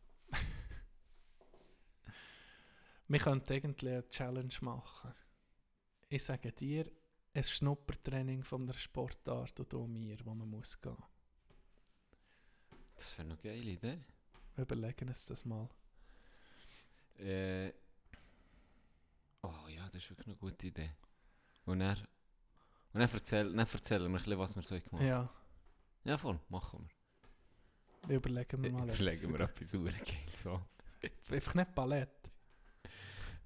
Wir könnten eigentlich eine Challenge machen. Ich sage dir, ein Schnuppertraining von der Sportart und du mir, wo man muss gehen. Das wäre eine geile Idee. Wir überlegen uns das mal. Äh, oh ja, das ist wirklich eine gute Idee. Und dann, und dann, erzähl, dann erzählen wir ein bisschen, was wir so gemacht haben. Ja, Ja, voll, machen wir überlegen wir wir. mal. Überlegen wir etwas etwas super geil. So. wieder. Einfach nicht Ballett.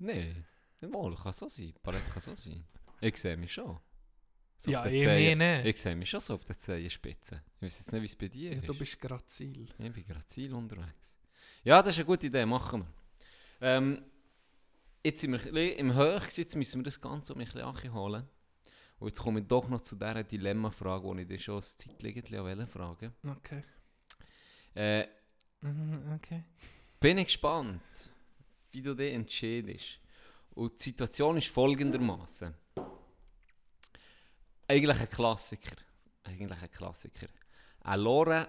Nein, wohl, kann so sein. Palette kann so sein. Ich sehe mich schon. So Ja, ich Zehen. meine. Ich sehe mich schon so auf der Zehenspitze. Ich weiß jetzt nicht, wie es bei dir Ja, ist. du bist grazil. Ich bin gerade Ziel unterwegs. Ja, das ist eine gute Idee, machen wir. Ähm, jetzt sind wir ein bisschen im Höchst, jetzt müssen wir das Ganze um ein bisschen anholen. Und jetzt komme ich doch noch zu dieser Dilemma-Frage, die ich dir schon ein Zeitlichen wollte fragen. Okay. Äh, Mhm, Okay. bin ich gespannt, wie du dich entscheidest. Und die Situation ist folgendermaßen. Eigentlich ein Klassiker. Eigentlich ein Klassiker. Ein Lore,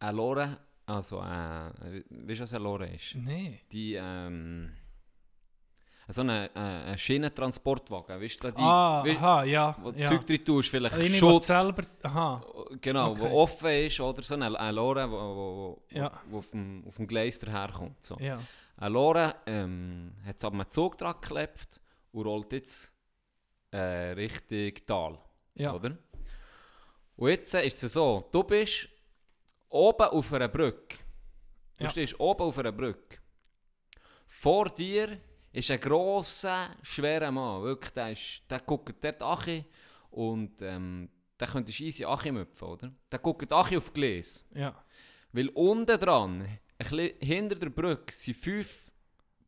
ein Lore, also äh, weißt du, was ein Lore ist? Nee. Die, ähm, so ein äh, Schienentransportwagen, weißt du, die, ah, wie- aha, ja. wo du ja. Zeug drin tust, vielleicht Eine, Schutt, selber... Aha. genau, Okay. wo offen ist, oder so ein, ein Lore, wo, wo, wo, Ja. wo auf, dem, auf dem Gleis daherkommt. So. Ja. Ein Lore ähm, hat es ab einem Zug dran geklebt und rollt jetzt äh, Richtung Tal. Ja. Oder? Und jetzt äh, ist es so, du bist oben auf einer Brücke. Du Ja. stehst oben auf einer Brücke. Vor dir ist ein grosser, schwerer Mann. Wirklich, der, ist, der guckt dort Achi und ähm, der könntest easy Achi müpfen, oder? Der guckt Achi auf Gleis. Ja. Weil unten dran, bisschen hinter der Brücke, sind fünf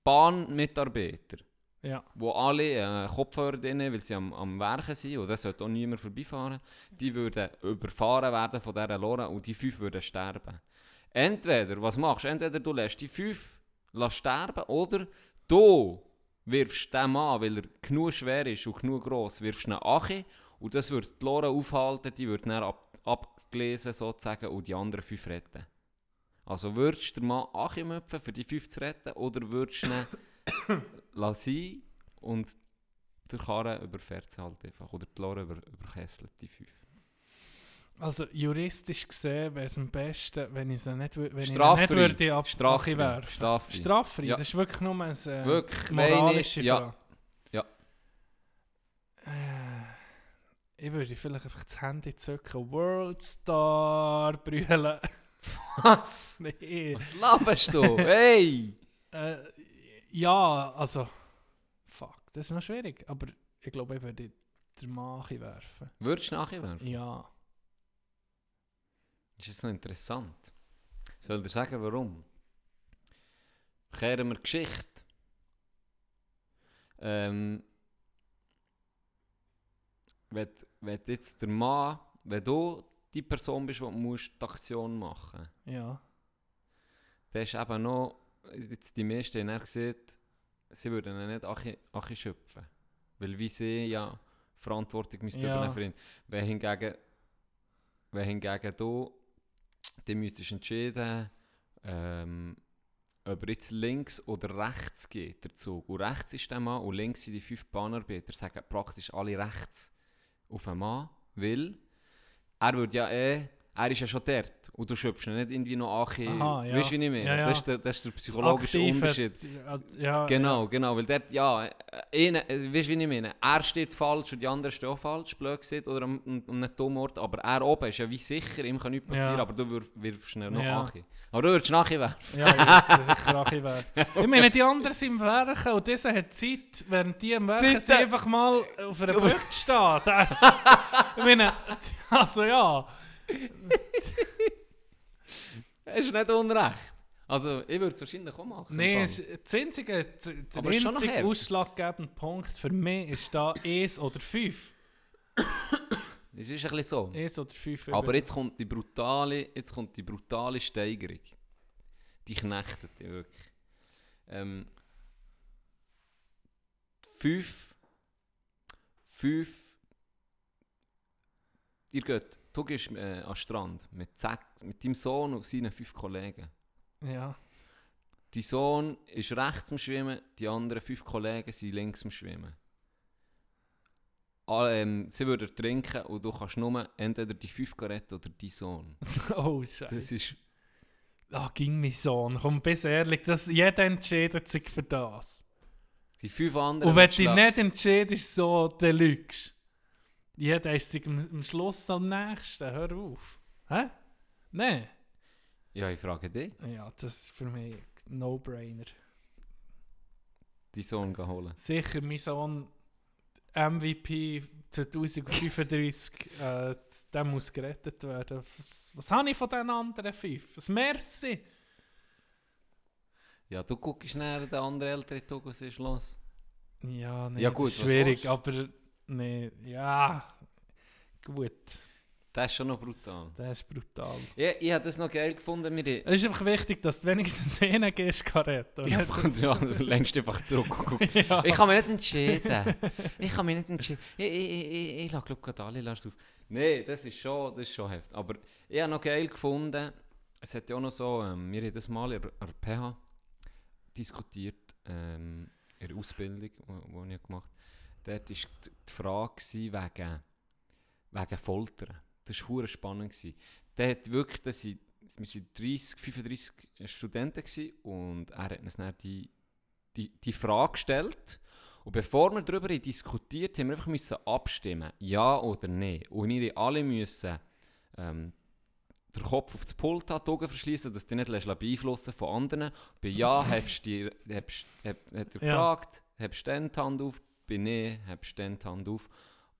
Bahnmitarbeiter, Ja. die alle äh, Kopfhörer drin weil sie am, am Werken sind, und da sollte auch niemand vorbeifahren, die würden überfahren werden von dieser Lore und die fünf würden sterben. Entweder, was machst du? Entweder du lässt die fünf lässt sterben oder du wirfst den Mann, weil er genug schwer ist und genug gross, wirfst ihn Achi und das wird die Lore aufhalten, die wird dann ab, abgelesen sozusagen und die anderen fünf retten. Also würdest du den Mann Achi müpfen, für die fünf zu retten, oder würdest du ihn lassen und der Karren überfährt sie halt einfach, oder die Lore über, überkesselt die fünf. Also juristisch gesehen wäre es am besten, wenn ich es nicht, wenn ich nicht würde ab Straffrei. Achi werfen. Straffrei. Straffrei. Ja. Das ist wirklich nur ein äh, Wirklich, moralische meine- ja. Frage. Ja. Äh, ich würde vielleicht einfach das Handy zücken, Worldstar brüllen. Was? nee. Was laberst du? hey! Äh, ja, also. Fuck, das ist noch schwierig. Aber ich glaube, ich würde den Machi werfen. Würdest du nachher werfen? Ja. Ist jetzt noch interessant. Soll ich dir sagen, warum? Kehren wir Geschichte. Ähm, wenn, wenn jetzt der Mann, wenn du die Person bist, die musst die Aktion machen Ja. dann ist eben noch, jetzt die meisten haben dann gesehen, sie würden ihn nicht Achi, Achi schöpfen. Weil wie sie ja Verantwortung müssten Ja. übernehmen für ihn. Wenn hingegen, wenn hingegen du, müsstest entscheiden, ähm, ob er jetzt links oder rechts geht, der Zug. Und rechts ist der Mann und links sind die fünf Bahnarbeiter, sagen praktisch alle rechts auf den Mann, weil er würde ja eh, er ist ja schon dort und du schöpfst ihn nicht irgendwie noch. Aha, ja. Weißt du, wie ich meine? Ja, ja. Das, ist der, das ist der psychologische Unterschied. Ja, Genau, genau, weil dort, ja, äh, eine, äh, weißt du, wie ich meine? Er steht falsch und die anderen stehen auch falsch, blöd gesagt, oder am nicht dummen Ort, aber er oben ist ja wie sicher, ihm kann nichts passieren, aber du wirf, wirfst ihn noch Ja. Achi. Aber du würdest nachher werfen. Ja, ich würde werfen. Ich meine, die anderen sind im Werken und dieser hat Zeit, während die am Werken sind, äh, einfach mal auf einer Brücke stehen. ich meine, also ja. Ist nicht unrecht. Also, ich würde es wahrscheinlich auch machen. Nein, das einzige, der Aber es ist schon noch einzige ausschlaggebende Punkt für mich ist da 1 oder 5. Es ist ein bisschen so. 1 oder 5. Aber jetzt kommt die brutale, jetzt kommt die brutale Steigerung. Die knechtet dich wirklich. Ähm, fünf, fünf, ihr geht, du gehst äh, den Strand mit, Zack, mit deinem Sohn und seinen fünf Kollegen. Ja. Dein Sohn ist rechts am Schwimmen, die anderen fünf Kollegen sind links am Schwimmen. Ah, ähm, sie würden trinken und du kannst nur entweder die fünf retten oder dein Sohn. Oh, Scheiße. Das ist Ah, ging mein Sohn. Komm, bis ehrlich, das, jeder entscheidet sich für das. die fünf anderen. Und wenn du dich nicht entscheidest, so, dann lügst Jeder ist sich am, am Schluss am nächsten. Hör auf. Hä? Nein. Ja, ich frage dich, Ja, das ist für mich ein No-Brainer. deinen Sohn holen. Sicher, mein Sohn. MVP 2035, äh, der muss gerettet werden. Was, was habe ich von den anderen fünf? Was merci? Ja, du guckst näher den anderen älteren Tag, was ist los? Ja, nee, Ja, das gut, schwierig, aber nee, ja, gut, Das ist schon noch brutal. das ist brutal. Ich, ich habe das noch geil gefunden. Wir, Es ist einfach wichtig, dass du wenigstens einen gehst, kann retten. ja, ja, du lehnst einfach zurück ja. Ich kann mich nicht entschieden. Ich kann mich nicht entschieden. Ich, ich, ich, ich, ich lasse glaube alle Lars auf. Nein, das ist schon, das ist schon heftig. Aber ich habe noch geil gefunden, es hat ja auch noch so, ähm, wir haben das mal in der in der PH diskutiert, ähm, in der Ausbildung, die ich gemacht habe. Dort war die Frage wegen, wegen Foltern. Das war spannend. Hat wirklich, das sind, wir waren 30, 35 Studenten gewesen, und er hat uns dann die, die, die Frage gestellt. Und bevor wir darüber diskutiert haben, wir einfach müssen abstimmen, ja oder nein. Und wir alle müssen ähm, den Kopf auf das Pult haben, die Augen verschließen, dass du nicht beeinflussen von anderen. Bei Ja hast du die, hast, hab, hat er Ja. gefragt, hast du dann die Hand auf, Nein hast du dann die Hand auf.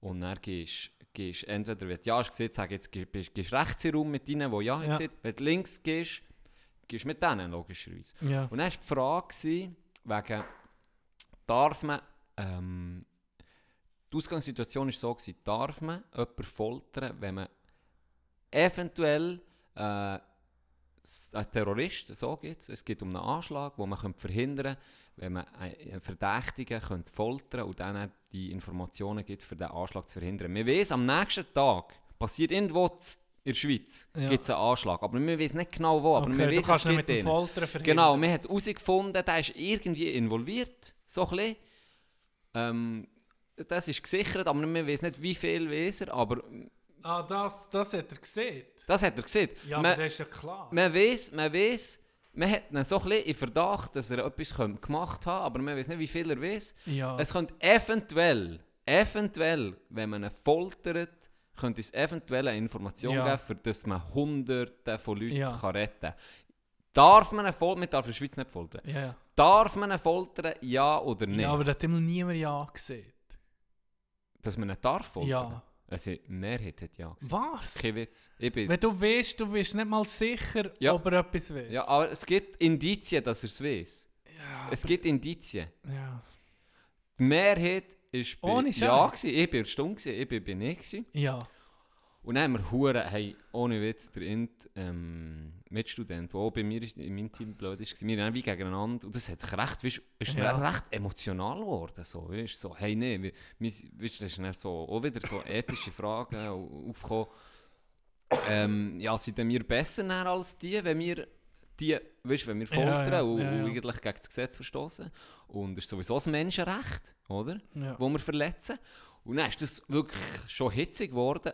Und dann gehst gehst entweder, wenn du Ja hast gesehen, sag jetzt, gehst, gehst, rechts herum mit denen, die Ja, Ja. haben gesehen. Wenn du links gehst, gehst du mit denen, logischerweise. ja. Und dann war die Frage, gewesen, wegen, darf man, ähm, die Ausgangssituation war so, gewesen, darf man jemanden foltern, wenn man eventuell äh, ein Terrorist, so geht's, es geht um einen Anschlag, wo man könnte verhindern wenn man einen Verdächtigen könnte foltern und dann die Informationen gibt, für den Anschlag zu verhindern. Wir wissen, am nächsten Tag passiert irgendwo in der Schweiz Ja. gibt es einen Anschlag, aber wir wissen nicht genau wo, aber okay, wissen, kannst es nicht gibt mit dem einen. Foltern verhindern. Genau, man hat herausgefunden, der ist irgendwie involviert, so ein bisschen. Ähm, das ist gesichert, aber wir wissen nicht, wie viel weiss er, aber Ah, das, das hat er gesehen. das hat er gesehen. Ja, man, aber das ist ja klar. man weiss, man weiss, man hat ihn so ein bisschen in Verdacht, dass er etwas gemacht haben aber man weiß nicht, wie viel er weiß. ja. Es könnte eventuell, eventuell, wenn man ihn foltert, könnte es eventuell eine Information Ja. geben, für dass man hunderte von Leuten Ja. kann retten kann. Darf man ihn foltern? Man darf in der Schweiz nicht foltern. ja. Darf man ihn foltern? Ja oder nein? ja, aber da hat immer niemand Ja gesehen. Dass man ihn darf foltern? Ja. Also, die Mehrheit hat ja gesagt. Was? Kein Witz. Ich bin, Wenn du weißt, du bist nicht mal sicher, Ja. ob er etwas weiß. ja, aber es gibt Indizien, dass er es weiß. Ja, Es gibt Indizien. ja. Die Mehrheit ist bei Ohne Ja Scheiß. gewesen. Ich bin stumm gewesen, ich bin bei Nein gewesen. ja. Und dann haben wir Huren, hey, ohne Witz, der Int, ähm, Mitstudent, der auch bei mir in meinem Team blöd ist, wir haben wie gegeneinander, und das hat sich recht, weißt, ist Ja. recht emotional geworden, so, weißt, so, hey, nee, wir, weißt, da ist dann so, auch wieder so ethische Fragen au- aufgekommen, ähm, ja, sind denn wir besser als die, wenn wir die, weißt, wenn wir Ja, foltern ja, und, ja, ja. und eigentlich gegen das Gesetz verstoßen und das ist sowieso ein Menschenrecht, oder? ja. wo wir verletzen. Und dann ist das wirklich schon hitzig geworden.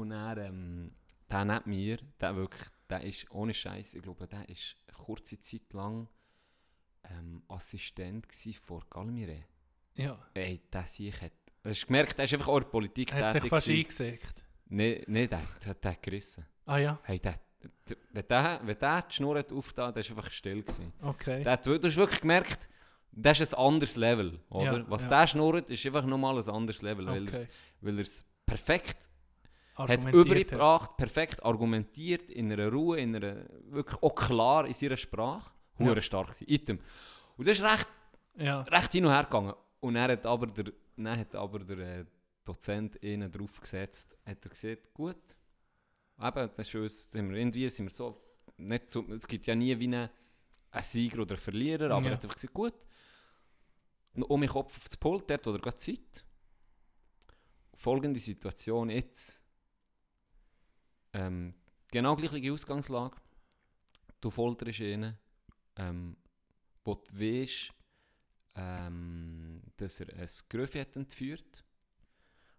Und dann, ähm, der neben mir, der wirklich, der ist ohne Scheiß, ich glaube, der ist kurze Zeit lang ähm, Assistent vor Galmire. ja. Ey, der sich hat, du hast gemerkt, der ist einfach auch Politik Er hat sich fast gsi. eingesickt. Nee, der, der, hat gerissen. Ah ja, Hey, der, der, wenn der, wenn der die Schnur hat aufgetan, der ist einfach still gewesen. okay. Der hat, du hast wirklich gemerkt, das ist ein anderes Level, oder? Ja, Was ja. der schnurrt, ist einfach nochmal ein anderes Level, Okay. weil er es perfekt hat übergebracht, perfekt argumentiert, in einer Ruhe, in einer, wirklich auch klar in seiner Sprache. Ja. Hure stark gewesen. Item. Und das ist recht, Ja, recht hin und her gegangen. Und er hat aber der, dann hat aber der äh, Dozent ihnen drauf gesetzt, hat er gesagt, gut, eben, das ist uns, sind wir, irgendwie sind wir so, nicht so, es gibt ja nie wie einen, einen Sieger oder einen Verlierer, aber Ja. er hat einfach gesagt, gut, Und um meinen Kopf aufs Pult, dort, wo er gerade Zeit. Folgende Situation jetzt. Ähm, genau gleiche Ausgangslage. Du folterst ihn, ähm, wo du weißt, ähm, dass er ein Gröfe hat entführt,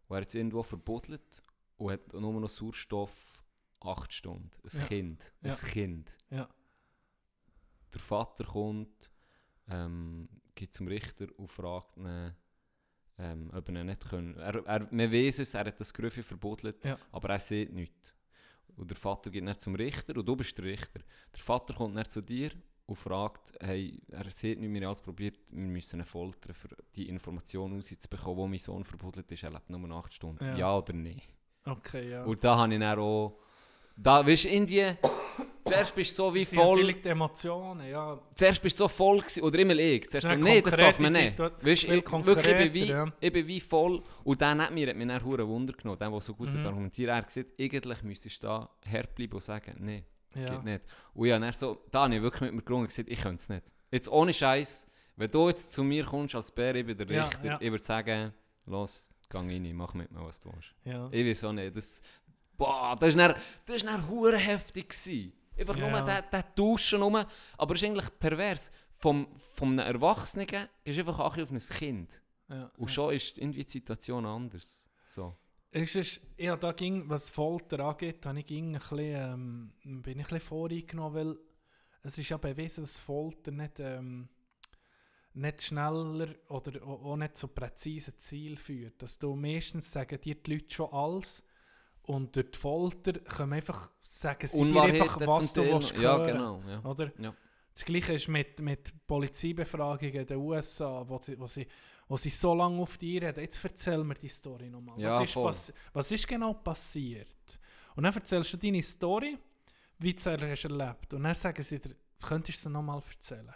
wo er jetzt irgendwo verbuddelt und hat nur noch Sauerstoff 8 Stunden. Ein Ja. Kind. Ein Ja. Kind. Ja. Der Vater kommt, ähm, geht zum Richter und fragt ihn, ähm, ob er nicht können. Er, er, man weiß es, er hat das Gröfe verbuddelt, Ja. aber er sieht nichts. Und der Vater geht dann zum Richter und du bist der Richter. Der Vater kommt dann zu dir und fragt, hey, er sieht nicht mehr, als probiert, wir müssen ihn foltern, für die Information rauszubekommen, wo mein Sohn verbuddelt ist, er lebt nur 8 Stunden. Ja. Ja, oder nein? Okay, ja. Und da habe ich dann auch, da, weißt du, Indien, zuerst bist du so wie voll, die Emotionen, ja. zuerst bist du so voll oder immer ich, zuerst so, nee, das darf man nicht. Weißt ich, wirklich, ich bin, wie, ja. ich bin wie voll, und der hat mir, hat mir dann hure Wunder genommen, der, der so gut Mhm. hat argumentiert, er hat gesagt, eigentlich müsstest du da herbleiben und sagen, nee, ja. geht nicht. Und ja, dann so, da habe ich wirklich mit mir gerungen gesagt, ich könnte es nicht. Jetzt ohne Scheiß, wenn du jetzt zu mir kommst als Bär, ich bin der Ja, Richter, ja. ich würde sagen, los, geh rein, mach mit mir, was du willst. ja. Ich weiß auch nicht, das, boah, das war dann, das war dann heftig. Gewesen. Einfach Ja. nur der, der Tauschen rum, aber es ist eigentlich pervers. Vom, vom einem Erwachsenen ist einfach auch ein bisschen auf ein Kind. ja. Und schon ist irgendwie die Situation anders. So. Es ist, ja, da ging, was Folter angeht, habe ich ging ein bisschen, ähm, bin ich ein bisschen voreingenommen, weil es ist ja bewiesen, dass Folter nicht, ähm, nicht schneller oder auch nicht so präzise Ziel führt. Dass du meistens sagen dir die Leute schon alles und durch die Folter können einfach sagen sie dir einfach, was du willst noch. Ja, hören. genau. Ja. Oder? Ja. Das gleiche ist mit, mit Polizeibefragungen in den USA, wo sie, wo sie, wo sie so lange auf die reden. Jetzt erzähl mir die Story nochmal. Ja, was, ist passi- was ist genau passiert? Und dann erzählst du deine Story, wie du es erlebt. Und dann sagen sie dir, könntest du sie nochmal erzählen.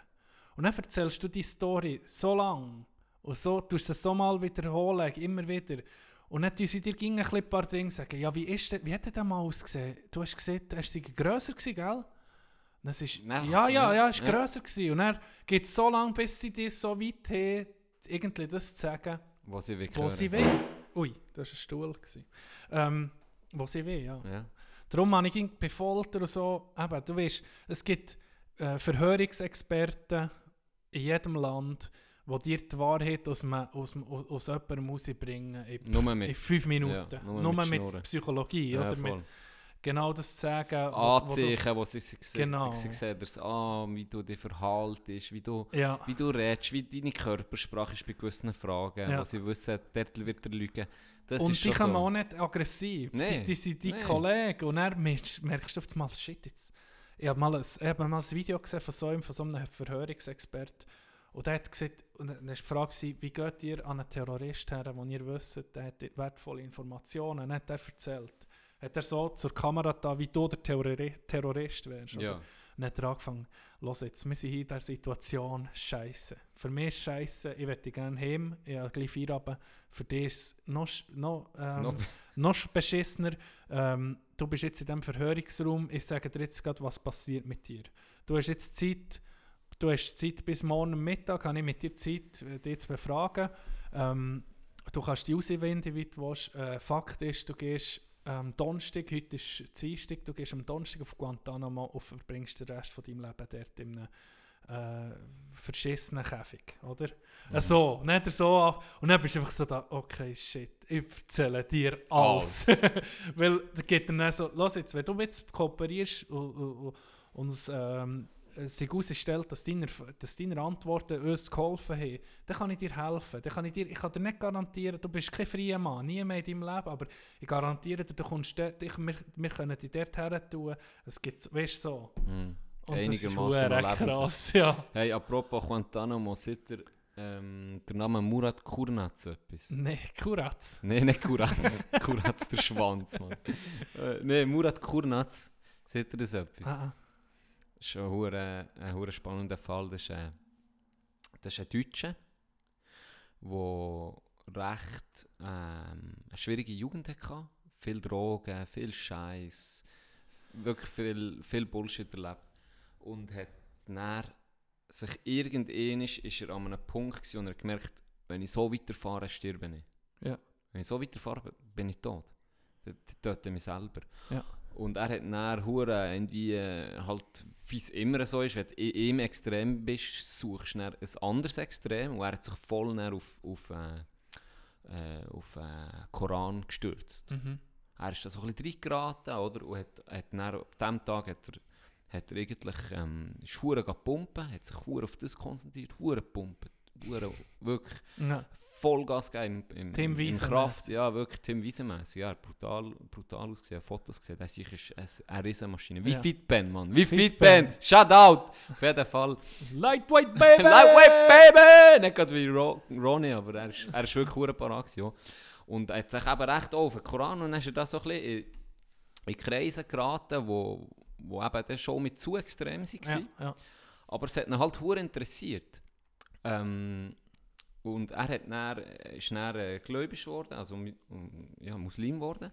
Und dann erzählst du die Story so lang und so, tust du sie so mal wiederholen, immer wieder. Und dann tun sie dir ein paar Dinge sagen. Ja, wie, ist der, wie hat der denn mal ausgesehen? Du hast gesehen, er war grösser, gewesen, gell? Das ist, Nein, ja, ja, ja, es war ja. grösser. Gewesen. Und dann geht es so lange, bis sie dir so weit haben, irgendwie das zu sagen, Wo sie wirklich wo hören. sie will. Ui, das war ein Stuhl. Gewesen. Ähm, wo sie will, ja. Ja. Darum habe ich bei Folter und so, eben, du weißt, es gibt äh, Verhörungsexperten in jedem Land, die dir die Wahrheit aus, einem- aus, aus, aus jemandem rausbringen in, Nur in fünf Minuten. Ja, nur nur mit mit. Psychologie, Ja, oder? Mit genau das zu sagen. wo- wo Anzeichen, wo sie sehen. Genau. Sie sehen das an, wie du dich verhaltest, wie du, Ja, wie du redest, wie deine Körpersprache ist bei gewissen Fragen, Ja. wo sie wissen, dort wird er lügen. Das und die kommen so. auch nicht aggressiv. Nee, Die, die sind die nee. Kollegen. Und dann merkst, merkst du auf einmal, shit, jetzt. Ich habe mal, ein- ich hab mal ein Video gesehen von so einem, von so einem Verhörungsexperten. Und der hat gesagt, und dann war die Frage, wie geht ihr an einen Terrorist her, den ihr wisst, der hat wertvolle Informationen. Dann hat er erzählt. Hat er so zur Kamera da, wie du der Terrori Terrorist wärst. oder? Ja. Und dann hat er angefangen, los jetzt, wir sind hier in dieser Situation scheiße. Für mich ist scheiße, ich möchte gerne heim, ich habe gleich Feierabend. Für dich ist es noch, noch, ähm, Noch- noch sch- beschissener. Ähm, du bist jetzt in diesem Verhörungsraum, ich sage dir jetzt gerade, was passiert mit dir. Du hast jetzt Zeit, du hast Zeit bis morgen Mittag, habe ich mit dir Zeit, äh, dich zu befragen. Ähm, du kannst die auswählen, wie du willst. Äh, Fakt ist, du gehst am Donnerstag, heute ist Dienstag, du gehst am Donnerstag auf Guantanamo und verbringst den Rest von deinem Leben dort in einem äh, verschissenen Käfig, oder? Mhm. Äh, so, nicht so. Und dann bist du einfach so da, okay, shit, ich erzähle dir alles. Weil da geht dann so, los jetzt, wenn du jetzt kooperierst und, und, und es ähm, sich herausstellt, dass deine, dass deine Antworten uns geholfen haben, dann kann ich dir helfen. Dann kann ich, dir, ich kann dir nicht garantieren, du bist kein freier Mann, nie mehr in deinem Leben, aber ich garantiere dir, du kommst dort, ich, wir, wir können dich dort her tun. Es gibt, weißt du, so. Mhm. Und das ist Einigermaßen krass, ja. Hey, apropos Guantanamo, seht ihr ähm, der Name Murat Kurnaz etwas? Nee, Kuratz. Nein, nicht Kuratz. Kuratz, der Schwanz, Mann. äh, Nein, Murat Kurnaz, seht ihr das etwas? Ah, Das ist ein hure- ein hure spannender Fall. Das ist ein, das ist ein Deutscher, der recht ähm, eine schwierige Jugend hatte. Viel Drogen, viel Scheiß, wirklich viel, viel Bullshit erlebt. Und hat dann sich irgendwann ist, er an einem Punkt gewesen, und er gemerkt, wenn ich so weiterfahre, sterbe ich. Ja. Wenn ich so weiterfahre, bin ich tot. Ich töte mich selber. Ja. Und er hat dann hure irgendwie, äh, halt, wie es immer so ist, wenn du in einem Extrem bist, suchst du ein anderes Extrem und er hat sich voll auf, auf, äh, äh, auf äh, Koran gestürzt. mhm. Er ist da so ein bisschen reingeraten, oder? Und hat, hat dann, ab diesem Tag hat er, hat er eigentlich, ähm, ist gepumpt, hat sich auf das konzentriert, hure gepumpt. Hure- wirklich Ja. Vollgas gegeben im, im, Tim im. Kraft. Ja, wirklich Tim Wiesenmässig. Ja, brutal, brutal ausgesehen, Fotos gesehen. Das ist sicher eine, Riesenmaschine. Wie Ja. fit Ben, Mann. Wie fit, Fit Ben. Ben. Shout out. Auf jeden Fall. Lightweight Baby! Lightweight Baby! Nicht gerade wie Ro Ronny, aber er ist, er ist wirklich hure parat gewesen, ja. Und er hat sich eben recht auf den Koran und dann ist er da so ein bisschen in, in Kreise geraten, wo, wo eben dann schon mit zu extrem waren. Ja, ja. Aber es hat ihn halt hure interessiert. Ähm, und er hat dann, ist dann äh, gläubig geworden, also um, ja, Muslim geworden.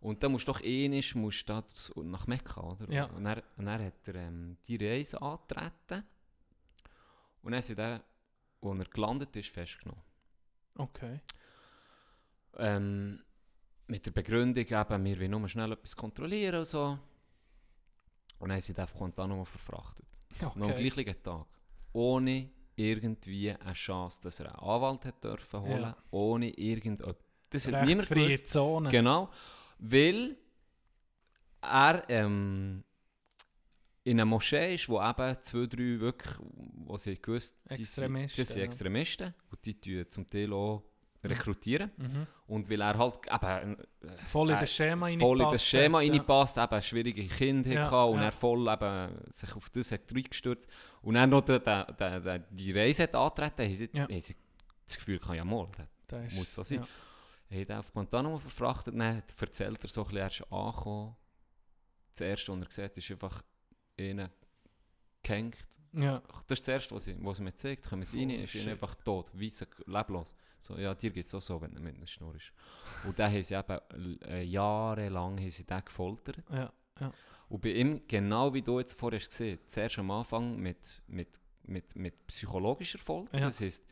Und dann musst du doch ähnlich musst du nach Mekka, oder? Ja. Und dann, und dann hat er ähm, die Reise angetreten. Und dann sind er, als er gelandet ist, festgenommen. Okay. Ähm, mit der Begründung eben, wir wollen nur schnell etwas kontrollieren und so. Und dann sind sie auf Guantanamo verfrachtet. Noch am okay. gleichen Tag. Ohne irgendwie eine Chance, dass er einen Anwalt hat dürfen holen. Ja. Ohne irgendetwas. Das hat niemand gewusst. Zone. Genau. Weil er ähm, in einer Moschee ist, wo eben zwei, drei wirklich, wo sie gewusst, die sind- Extremisten, das sind. Extremisten und die tun zum Teil auch rekrutieren. Mhm. Und weil er halt eben äh, Voll in äh, das Schema voll in das reingepasst Schema hat, ja. reinpasst, eben schwierige Kinder Ja, hatte und ja. er voll eben sich auf das hat reingestürzt und dann noch den, den, den, die Reise hat antreten, haben sie, Ja. haben sie das Gefühl, kann ja mal, Das ist- muss so sein. ja. Er hat ihn auf Guantanamo verfrachtet, dann erzählt er so ein bisschen, er ist angekommen. Das erste, was er sieht, ist einfach innen gehängt. Ja. Das ist das erste, was sie, was sie mir zeigt. Kommen sie rein, Oh, ist ihn shit. einfach tot, weiss, leblos. So, ja, dir geht es auch so, wenn du mit einer Schnur ist. Und dann haben sie eben äh, jahrelang haben sie den gefoltert. Ja. Und bei ihm, genau wie du jetzt vorher hast gesehen, zuerst am Anfang mit, mit, mit, mit psychologischer Folter. Ja. Das heisst,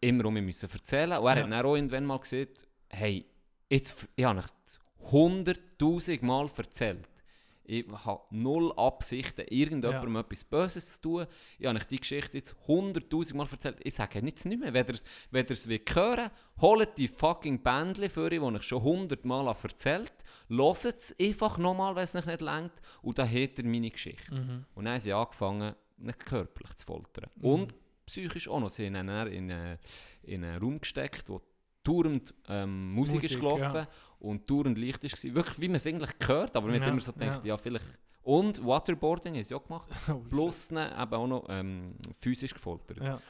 immer um ihn müssen erzählen. Und er Ja. hat dann auch irgendwann mal gesagt, hey, jetzt, ich habe euch hunderttausend Mal erzählt. Ich habe null Absichten, irgendjemandem etwas Böses zu tun. Ich habe euch die Geschichte jetzt hunderttausend Mal erzählt. Ich sage jetzt nicht mehr. Wenn ihr es- wenn ihr wollt hören holt die fucking Bändchen für euch, die ich schon hundertmal habe erzählt Hört es einfach nochmal, wenn es euch nicht längt. Und dann hat er meine Geschichte. Mhm. Und dann haben sie angefangen, ihn körperlich zu foltern. Und psychisch auch noch. Sie haben ihn dann in, einen- in einen Raum gesteckt, wo dauernd ähm, Musik, ist Musik, gelaufen ja. Und dauernd Licht war. Wirklich, wie man es eigentlich gehört, aber man hat Ja, immer so gedacht, ja. ja, vielleicht... Und Waterboarding sie auch gemacht. Oh. Plus eben auch noch ähm, physisch gefoltert. Ja.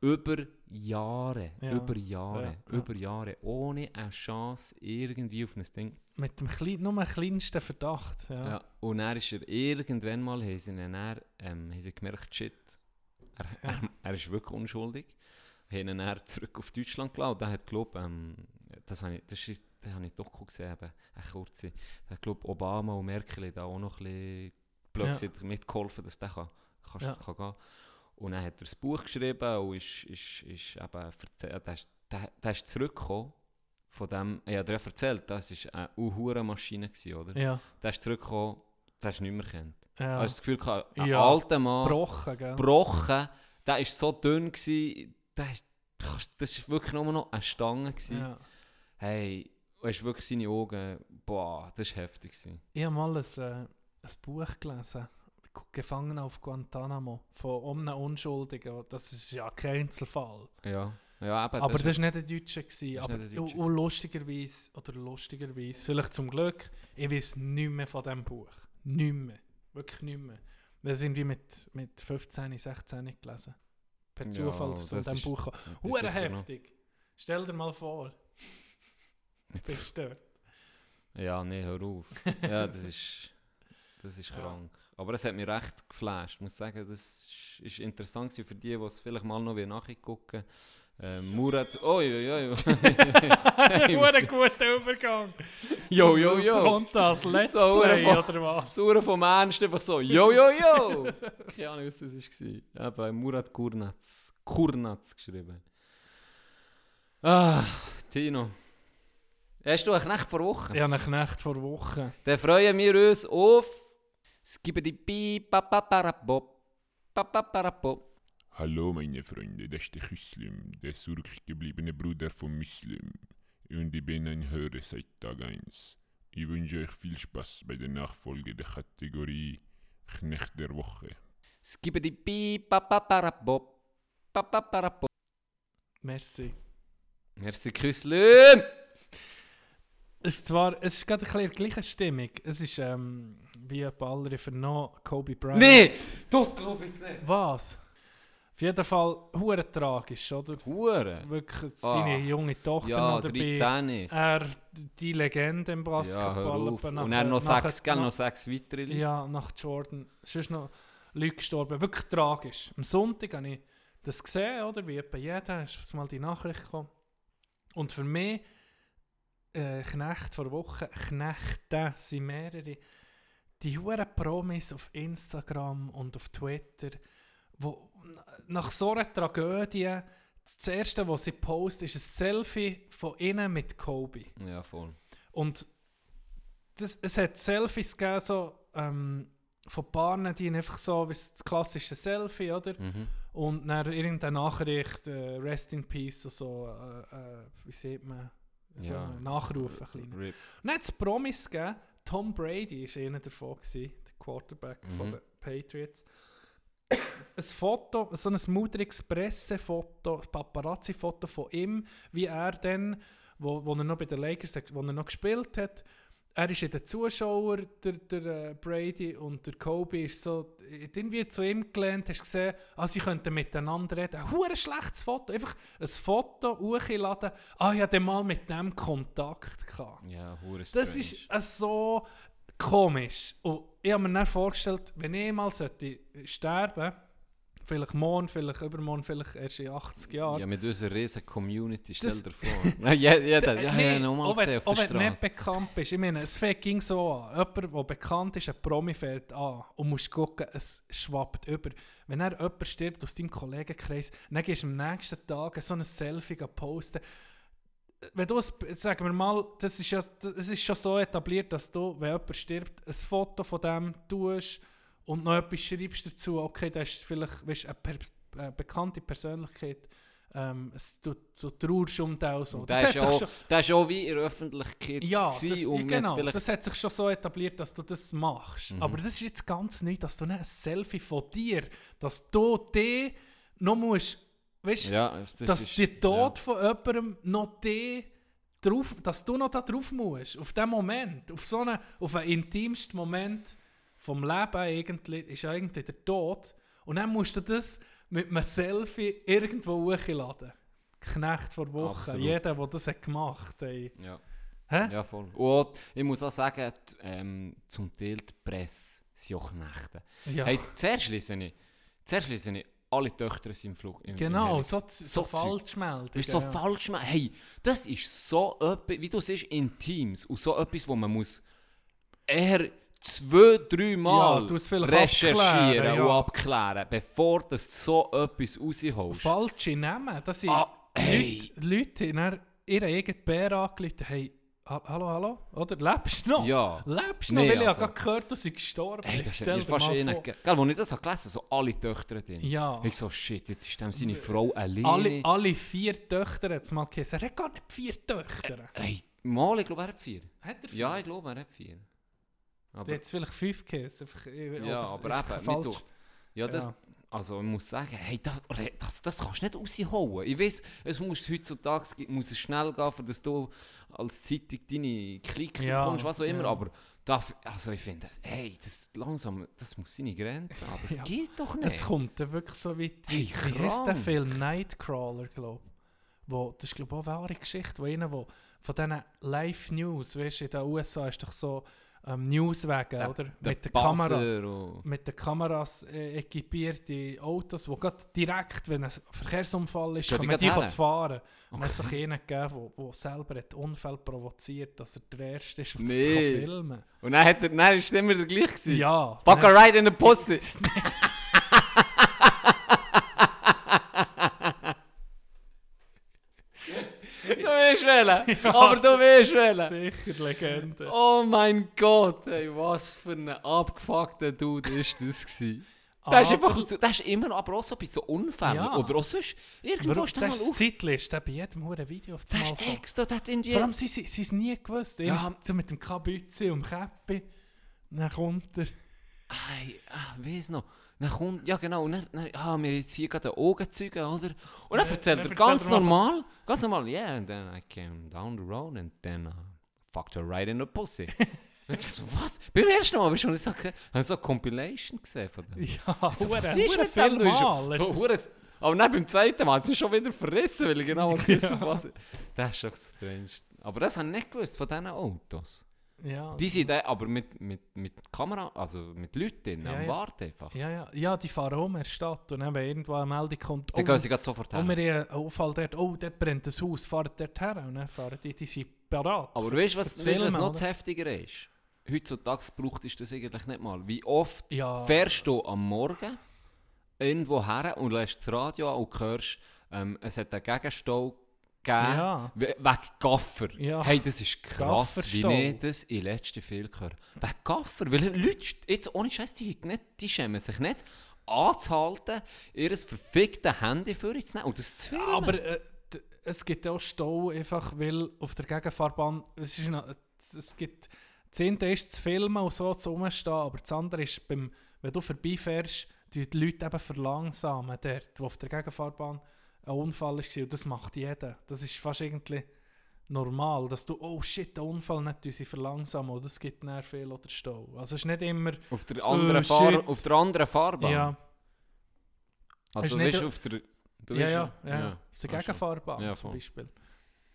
Über Jahre, Ja. über Jahre, Ja, ja. über Jahre, ohne eine Chance irgendwie auf ein Ding. Mit dem klein, nur dem kleinsten Verdacht. Ja. Ja. Und dann ist er irgendwann mal, haben sie, ihn ähm, haben sie gemerkt, shit, er, Ja. er, er ist wirklich unschuldig. Haben ihn dann zurück auf Deutschland gelassen. Und der hat, glaube ähm, das ich, das ist, das habe ich doch gesehen, eben, eine kurze. Hat, glaube Obama und Merkel da auch noch ein bisschen blöd Ja. mitgeholfen, dass der kann, kann, Ja. kann gehen Und dann hat er das Buch geschrieben und ist, ist, ist eben erzählt, der, ist- der, der ist zurückgekommen von dem, ich habe dir erzählt, das war eine Uhurenmaschine, gewesen, oder? Ja. Der ist zurückgekommen, der hast du nicht mehr kennt. ja. Hast du das Gefühl ein Ja. alter Mann, Gebrochen, gell? gebrochen, der war so dünn, gewesen, der das war wirklich nur noch eine Stange. Gewesen. ja. Hey, du hast wirklich seine Augen, boah, das war heftig. Gewesen. Ich habe mal ein, äh, ein Buch gelesen. Gefangen auf Guantanamo. Von einem Unschuldigen. Das ist ja kein Einzelfall. Ja, ja eben. Aber das war nicht der Deutsche. Gewesen. Aber der und, Deutsche und lustigerweise, oder lustigerweise, vielleicht zum Glück, ich weiß nicht mehr von diesem Buch. Nicht mehr. Wirklich nicht mehr. Das sind wir mit, mit 15, 16 gelesen. Per Ja, Zufall zu das diesem ist- Buch. noch- heftig. Stell dir mal vor, dort. Ja, nee, hör auf. ja, das ist, das ist Ja. krank. Aber es hat mich recht geflasht. Ich muss sagen, das ist, interessant für die, die es vielleicht mal noch nachgucken. Ähm, Murat, oi, oi, oi. Hure guter Übergang. yo, Was yo. kommt das? Let's So, Play oder was? Sauer vom Ernst einfach so, yo, yo, yo. Keine Ahnung, was das war. Eben, Murat Kurnatz. Kurnatz geschrieben. Ah, Tino. Hast du einen Knecht vor Wochen? Ich habe einen Knecht vor Wochen. Dann freuen wir uns auf Skibidi Pi Papaparapop Papaparapop. Hallo meine Freunde, das ist der Muslim, der zurückgebliebene Bruder von Muslim. Und ich bin ein Hörer seit Tag 1. Ich wünsche euch viel Spaß bei der Nachfolge der Kategorie Knecht der Woche. Skibidi Pi Papaparapop Papaparapop Merci. Merci, Küsslüm! Es ist zwar, es ist gerade ein bisschen gleiche Stimmung. Es ist, ähm, wie etwa alle vernommen, Kobe Bryant. Nee! Das glaube ich nicht. Was? Auf jeden Fall, hure tragisch, oder? Hure. Wirklich Ah. seine junge Tochter Ja, noch dabei. 13. Er, die Legende im Ja, Basketball. auf. etwa Und dann noch sechs, nach- noch sechs weitere Leute. Ja, nach Jordan. Sonst noch Leute gestorben. Wirklich tragisch. Am Sonntag habe ich das gesehen, oder? Wie etwa jeder, ist mal die Nachricht gekommen. Und für mich, äh, Knecht vor Wochen, Knechte sind mehrere, die huren Promis auf Instagram und auf Twitter, wo nach so einer Tragödie, das erste, was sie posten, ist ein Selfie von ihnen mit Kobe. Ja, voll. Und das, es hat Selfies gegeben, so, ähm, von Paaren, die einfach so, wie das klassische Selfie, oder? Mhm. Und dann irgendeine Nachricht, äh, Rest in Peace, oder so, äh, äh, wie sieht man, so Ja. einen Nachruf, ein. Und dann hat es Promis gegeben, Tom Brady war einer davon, gewesen, der Quarterback von Mhm. den Patriots. ein Foto, so ein mudriges Pressefoto, Paparazzi-Foto von ihm, wie er dann, wo, wo er noch bei den Lakers, wo er noch gespielt hat, er ist in den Zuschauern, der, der äh, Brady und der Kobe ist so irgendwie zu ihm gelernt, hast gesehen, ah, sie könnten miteinander reden. Ein schlechtes Foto, einfach ein Foto hochgeladen, ah, ich hatte mal mit dem Kontakt gehabt. Ja, Das strange. ist äh, so komisch. Und ich habe mir dann vorgestellt, wenn ich mal sollte sterben vielleicht morgen, vielleicht übermorgen, vielleicht erst in 80 Jahren. Ja, mit unserer riesen Community, stell Das- dir vor. ja, jeder, ja, Nee, ja, nochmal wenn- gesehen auf der wenn du nicht Straße. bekannt bist. Ich meine, es ging so an. Jemand, der bekannt ist, ein Promi fällt an und musst gucken, es schwappt über. Wenn er jemand stirbt aus deinem Kollegenkreis, dann gehst du am nächsten Tag so ein Selfie posten. Wenn du, es- sagen wir mal, das ist, ja, das ist schon so etabliert, dass du, wenn jemand stirbt, ein Foto von dem tust und noch etwas schreibst dazu, okay, das ist vielleicht weißt, eine, per, eine bekannte Persönlichkeit, ähm, es, du, du trauerst um den so. Der hat ist, auch, schon- der ist auch wie in der Öffentlichkeit ja, das, und genau, vielleicht... das hat sich schon so etabliert, dass du das machst. Mhm. Aber das ist jetzt ganz neu, dass du nicht ein Selfie von dir, dass du die noch musst, weißt ja, das, dass ist, der Tod von jemandem noch die drauf, dass du noch da drauf musst, auf den Moment, auf so einen, auf einen intimsten Moment vom Leben eigentlich, ist eigentlich der Tod. Und dann musst du das mit einem Selfie irgendwo hochladen. Knecht vor Wochen. Absolut. Jeder, der das hat gemacht hat. Ja, Hä? ja, voll. Und ich muss auch sagen, die, ähm, zum Teil die Presse sind auch Knechte. Ja. Hey, zuerst lese ich, zuerst lese ich, alle Töchter sind im Flug. Im, genau, im so, so, Zeug. Falschmeldungen. Das ist so ja. falsch. man- Hey, das ist so etwas, wie du siehst, in Teams. Und so etwas, wo man muss eher zwei, drei Mal Ja, recherchieren abklären, ja. und abklären, bevor du so etwas rausholst. Falsche Namen. Das sind Ah, hey. Leute, Leute die ihren eigenen Bär angerufen hey, ha- hallo, hallo, oder? Lebst du noch? Ja. Lebst du noch? Nee, Weil ich also- habe gehört, du bist gestorben. Hey, das dir fast ge- Gell, als ich das habe gelesen so alle Töchter drin. Ja. Ich so, shit, jetzt ist dem seine Frau alleine. Alle, alle vier Töchter hat es mal geheißen. Er hat gar nicht vier Töchter. Hey, mal, ich glaube, er hat vier. Hat er vier? Ja, ich glaube, er hat vier. Aber, es vielleicht fünf einfach, äh, ja, aber eben, falsch. ja, das, Ja. also ich muss sagen, hey, das, das, das kannst du nicht raushauen. Ich weiß, es muss heutzutage muss es schnell gehen, dass du als Zeitung deine Klicks Ja, bekommst, was auch immer, ja. aber da, also ich finde, hey, das langsam, das muss seine Grenze haben. Das geht doch nicht. Es kommt dann wirklich so weit. Hey, wie heißt der. Film Nightcrawler, glaube ich? Wo, das ist, glaube ich, auch eine wahre Geschichte, wo einer, wo von diesen Live-News, weißt du, in den USA ist doch so ähm, Newswagen, Der- oder? Der mit der Kamera. Und- mit den Kameras äh, equipierte Autos, die gerade direkt, wenn ein Verkehrsunfall ist, die können die her? fahren. Und es hat sich einen gegeben, der selber hat Unfall provoziert, dass er der Erste ist, der Nee. das kann filmen Und dann, hat er, dann ist es immer der gleiche gewesen. Ja. Fuck a ride in the pussy. willst wählen, aber du willst wählen. Sicher Legende. Oh mein Gott, ey, was für ein abgefuckter Dude ist das gewesen. Der ist, einfach, der ist immer aber auch so bei so Unfällen. Ja. Oder auch sonst, irgendwo ist der mal ist auf. Zeitlist, der bei jedem Huren Video auf Mal ist extra, der hat irgendwie... Vor allem, sie sie- sie es nie gewusst. Ja. Ja. So mit dem Kabütze und dem Käppi. Dann kommt er. Ei, ah, weiss noch. Dann kommt, ja genau, und dann, dann ah, wir jetzt hier gerade Augenzeugen, oder? Und dann Ja, erzählt er ganz normal, ganz normal, yeah, and then I came down the road and then I fucked her right in the pussy. und ich so, was? Beim ersten Mal, bist du nicht so, habe ich so eine Compilation gesehen von dem. Ja, so, was ist mit dem? Du Mal. so, hure- aber dann beim zweiten Mal es mich schon wieder verrissen, weil ich genau gewusst habe, was... Das ist schon strange. Aber das habe ich nicht gewusst von diesen Autos. Ja, Die sind da, aber mit, mit, mit Kamera, also mit Leuten Ja, am ja. Warten einfach. ja, ja, ja, die fahren um in der Stadt und dann, wenn irgendwo eine Meldung kommt, Dann oh, gehen sie gerade sofort oh, her. wir haben Unfall dort, oh, dort brennt ein Haus, fahren dort her und dann fahren die, die sind parat. Aber weißt du, was, das weißt, was noch oder? das heftiger ist? Heutzutage braucht ist das eigentlich nicht mal. Wie oft Ja. fährst du am Morgen irgendwo her und lässt das Radio an und hörst, ähm, es hat einen Gegenstau gegeben Ja. we- wegen Gaffer. Ja. Hey, das ist krass, wie Gafferstau. ich das in letzter Film gehört Wegen Gaffer, weil Leute, jetzt ohne Scheiß, die, nicht, die schämen sich nicht anzuhalten, ihr verficktes Handy für zu nehmen und das zu filmen. Aber äh, es gibt auch Stau, einfach weil auf der Gegenfahrbahn, es, ist noch, es gibt, das eine ist zu filmen und so zu rumstehen, aber das andere ist, beim, wenn du vorbeifährst, die die Leute eben verlangsamen dort, wo auf der Gegenfahrbahn ein Unfall war und das macht jeder. Das ist fast irgendwie normal, dass du, oh shit, der Unfall nicht sie verlangsamen und das gibt dann viel oder Stau. Also es ist nicht immer, auf, der anderen Oh, Fahr auf der anderen Fahrbahn. ja, Also du nicht- bist auf der... Du ja, bist ja, ja, auf der Ah. Gegenfahrbahn Ja, zum. Beispiel.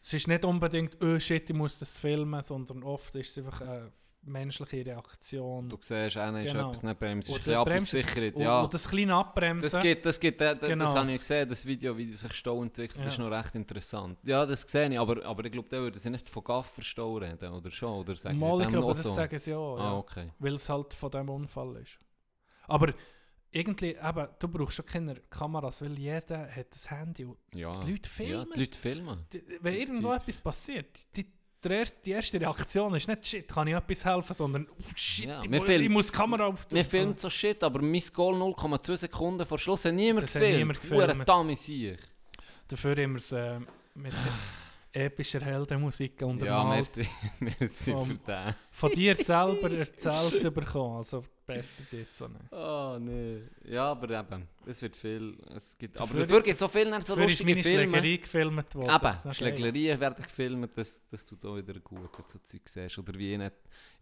Es ist nicht unbedingt, oh shit, ich muss das filmen, sondern oft ist es einfach eine menschliche Reaktion. Du siehst, einer ist Genau. etwas nicht bremst, ist ein Oder bisschen ab und und, ja. und das kleine Abbremsen. Das gibt, das gibt, das, Genau. das habe ich gesehen, das Video, wie sich Stau entwickelt, Ja. ist noch recht interessant. Ja, das sehe ich, aber, aber ich glaube, da würden sie nicht von Gafferstau reden, oder schon, oder sagen Mal, ich glaube, das so? sagen sie auch, ja. Ah, okay. weil es halt von dem Unfall ist. Aber irgendwie, eben, du brauchst schon keine Kameras, weil jeder hat das Handy. Und Ja. Die Leute Ja, filmen die Leute filmen. die, wenn irgendwo die- etwas passiert, die, die erste Reaktion ist nicht «Shit, kann ich etwas helfen?», sondern oh, «Shit, Ja, ich, wir muss, ich muss die Kamera auf...» Wir filmen so Shit, aber mein Goal 0,2 Sekunden vor Schluss hat niemand Das gefilmt. niemand gefilmt. Dafür immer es äh, mit epischer Heldenmusik Ja, untermalt. merci, merci Vom- für den. Von dir selber erzählt bekommen, also besser geht's so nicht. Oh, nee. Ja, aber eben, es wird viel. Es gibt, aber Dafür- gibt es so viele so Dafür ist lustige meine Filme. Schlägerei gefilmt worden. Eben, noch Schlägerien werden gefilmt, das, das tut auch wieder gut, du so Zeug siehst. Oder wie nicht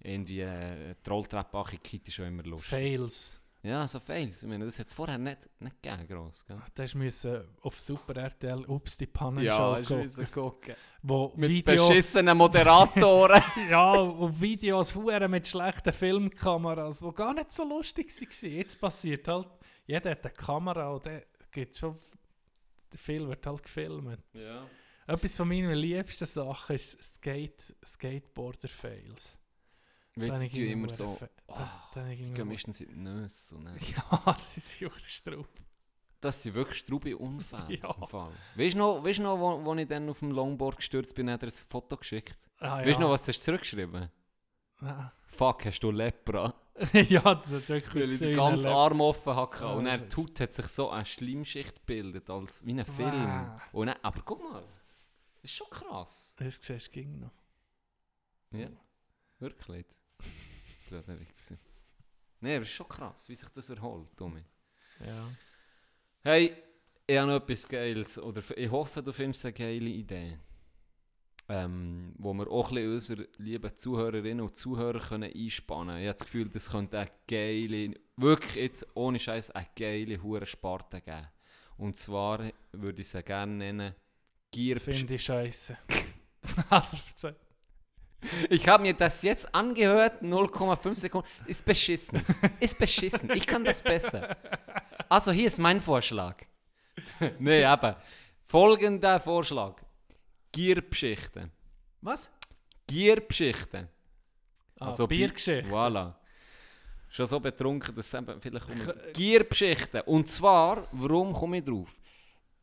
irgendwie äh, die Rolltreppe angekippt ist schon immer lustig. Fails. Ja, so Fails. Ich meine, das hat es vorher nicht, nicht gegeben, gross. Gell? Da musst du auf Super RTL «Ups, die Pannenshow» Ja, gucken, müssen gucken. wo Mit Video... beschissenen Moderatoren. Ja, und Videos mit schlechten Filmkameras, die gar nicht so lustig waren. Jetzt passiert halt, jeder hat eine Kamera und dann gibt's schon... Viel wird halt gefilmt. ja. Etwas von meinen liebsten Sachen ist Skate, Skateboarder-Fails. Weil habe die immer so... Oh, da- da habe ich die gehen meistens in die Nüsse. Und dann- Ja, das ist ja Straub. Das sind wirklich strube Unfälle. Ja. Weißt du noch, weißt du noch wo, wo ich dann auf dem Longboard gestürzt bin, hat er ein Foto geschickt? Ah, Weißt du noch, was du hast zurückgeschrieben Nein. Fuck, hast du Lepra? ja, das hat wirklich Weil ich den ganzen Arm offen hatte. Ja, und dann ist- tut hat sich so eine Schleimschicht gebildet, als wie ein Film. Wow. Und dann, aber guck mal, das ist schon krass. Das siehst du ging noch. Ja, wirklich jetzt. Blöder Wichser. Nee, aber es ist schon krass, wie sich das erholt, Tommy. Ja. Hey, ich habe noch etwas Geiles, oder ich hoffe, du findest eine geile Idee. Ähm, wo wir auch ein bisschen unsere lieben Zuhörerinnen und Zuhörer können einspannen können. Ich habe das Gefühl, das könnte eine geile, wirklich jetzt ohne Scheiß eine geile hure Sparte geben. Und zwar würde ich sie gerne nennen Gier. Finde ich scheiße. also, verzeih. Ich habe mir das jetzt angehört, 0,5 Sekunden. Ist beschissen. Ist beschissen. Ich kann das besser. Also hier ist mein Vorschlag. nee, aber folgender Vorschlag. Gierbeschichten. Was? Gierbeschichten. Ah, Also Bi- Biergeschichte. Voilà. Schon so betrunken, dass es vielleicht um Gierbeschichten. Und zwar, warum komme ich drauf?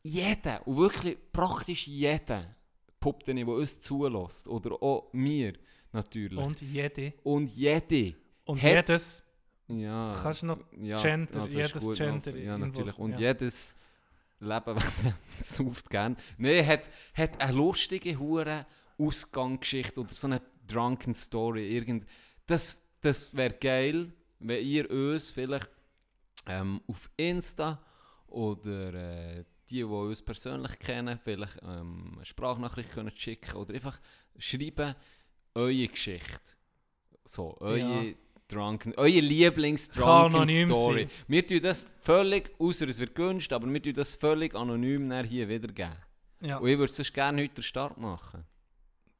Jeder, und wirklich praktisch jeder, Puppe, der uns zulässt, oder auch mir natürlich. Und jede. Und jede. Und Hat- jedes. Ja, Kannst du noch ja, Gender- ist jedes gut Gender Ja, natürlich. Und ja. jedes Lebewesen sauft gern. Nein, hat, hat eine lustige hure Ausgangsgeschichte oder so eine Drunken Story. Irgend, das das wäre geil, wenn ihr uns vielleicht ähm, auf Insta oder äh, die, die uns persönlich kennen, vielleicht ähm, eine Sprachnachricht können schicken oder einfach schreiben, eure Geschichte. So, eure Ja. Drunken, eure lieblings Kann drunken anonym Story. sein. Wir tun das völlig, außer es wird gewünscht, aber wir tun das völlig anonym hier wiedergeben. Ja, Und ich würde sonst gerne heute den Start machen.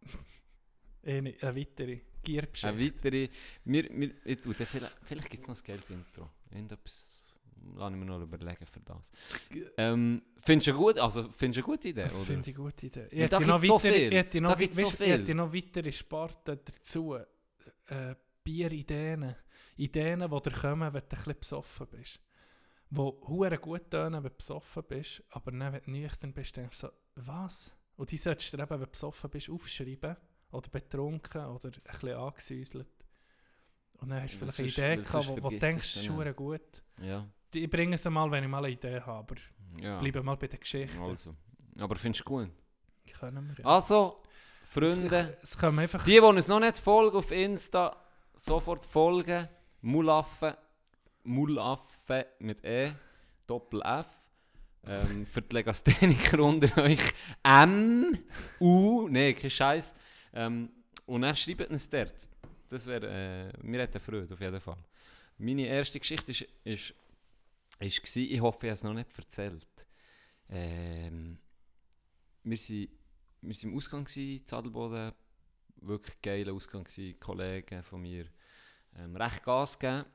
eine, eine weitere Giergeschichte. Eine weitere, wir, wir, ich vielleicht, vielleicht gibt es noch ein geiles Intro. Irgendetwas lasse ich mir noch überlegen für das. Ähm, findest du eine gute, also, findest eine gute Idee? Oder? Finde ich eine gute Idee. Ich hätte noch so viel. ich noch, gibt's so ich viel. hätte noch weitere Sparten dazu. Äh, Bierideen. Ideen, die dir kommen, wenn du ein bisschen besoffen bist. Die hure gut tönen, wenn du besoffen bist, aber dann, wenn du nüchtern bist, denkst du so, was? Und die solltest du eben, wenn du besoffen bist, aufschreiben. Oder betrunken oder ein bisschen angesäuselt. Und dann hast du vielleicht eine Idee gehabt, wo, wo du denkst, es ist hure gut. Ja, Ich bringe es mal, wenn ich mal eine Idee habe, aber ja. bleiben mal bei den Geschichten. Also. Aber findest du gut? Können wir ja. Also, Freunde, Es, es einfach... die, die uns noch nicht folgen auf Insta, sofort folgen. Mulaffe, Mulaffe mit E, Doppel F. Ähm, für die Legastheniker unter euch M, U, nee, kein Scheiß. Ähm, und er schreibt uns dort. Das wäre, äh, mir hätte Freude, auf jeden Fall. Meine erste Geschichte ist, ist, ist gsi, ich hoffe, ich habe es noch nicht erzählt. Ähm, wir sind, wir sind im Ausgang gsi, Zadelboden, wirklich geiler Ausgang gsi, Kollegen von mir, ähm, recht Gas gegeben.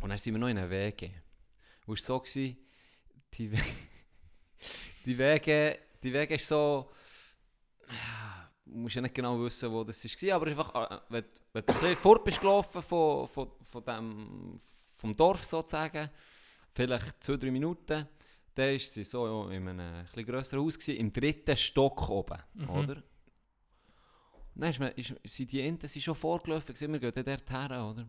Und dann sind wir noch in einer Wege. Und es war so, gewesen, die, We die Wege, die Wege ist so, du musst ja nicht genau wissen, wo das war, aber einfach, äh, wenn, wenn du ein bisschen fort bist gelaufen von, von, von dem, vom Dorf sozusagen, vielleicht zwei, drei Minuten, dann war sie so in einem ein bisschen grösseren Haus, gewesen, im dritten Stock oben, Mhm. oder? Dann ist man, ist, sind die Enten sind schon vorgelaufen, gewesen, wir gehen dann dort her, oder?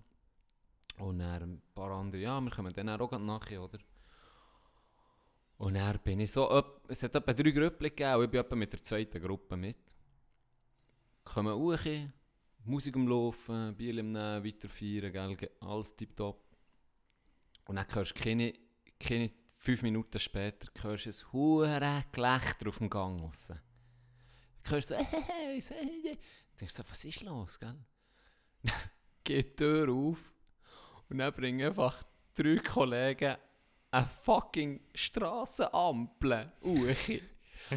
Und dann ein paar andere, ja, wir kommen dann auch nachher, oder? Und dann bin ich so, öp- es hat etwa drei Gruppen gegeben und ich bin etwa mit der zweiten Gruppe mit. Kommen hoch, Musik am Laufen, Bier im Nehmen, weiter feiern, gell, alles tipptopp. Und dann hörst du keine, keine fünf Minuten später hörst du ein hure Gelächter auf dem Gang raus. Du hörst so, hey, hey, hey, hey. Du denkst so, was ist los, gell? Geht die Tür auf und dann bringen einfach drei Kollegen eine fucking Strassenampel hoch.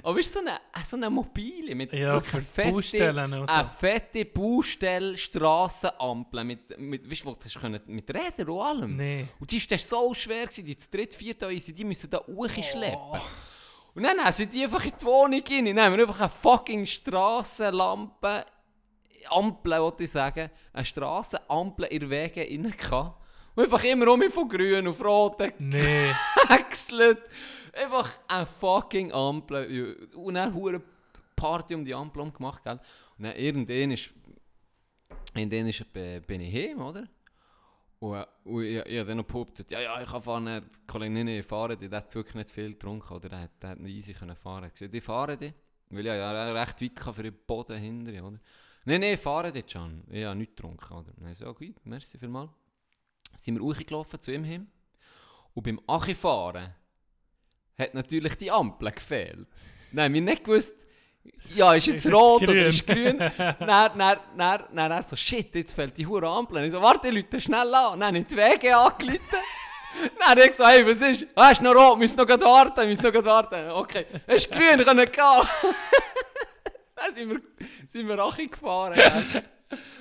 Aber du, so eine, so eine mobile mit Ja, für fette- Baustellen und so. Eine fette Baustelle-Strassenampel mit, mit, weißt du, wo du hast können, mit Rädern und allem. Nee. Und die war so schwer, gewesen, die zu dritt, viert, die müssen da hochschleppen. Oh. Und dann haben sie die einfach in die Wohnung rein. Dann haben wir einfach eine fucking Strassenlampe, Ampel, wollte ich sagen, eine Strassenampel in Wege rein gehabt. Und einfach immer um mich von grün auf rot Nee. gewechselt. Einfach eine fucking Ampel. Und dann hure Party um die Ampel gemacht, gell? Und dann irgendwann ist, irgendwann ist, äh, bin ich heim, oder? Und, äh, und ich, ich habe dann noch behauptet, ja, ja, ich kann fahren. Der Kollege, nein, nein, ich fahre die. Der hat wirklich nicht viel getrunken, oder? Der, hat- der hat easy können fahren. Ich gesagt, ich fahre. Weil ich ja recht weit kann für den Boden hinter, oder? Nein, nein, fahre die schon. Ich habe nichts getrunken, oder? Dann so, gut, merci vielmals. Sind wir hochgelaufen zu ihm hin. Und beim Achifahren hat natürlich die Ampel gefehlt. Nein, wir nicht gewusst, ja, ist jetzt Ist jetzt rot oder grün? ist grün. dann, dann, dann, dann, er so, shit, jetzt fällt die hure Ampel. Und ich so, warte, Leute, schnell an. Dann habe ich die Wege angerufen. dann habe ich gesagt, hey, was ist? Ah, ist noch rot, müssen noch warten, müssen noch warten. Okay, es ist grün, können gehen. dann sind wir, sind wir Achi gefahren. ja.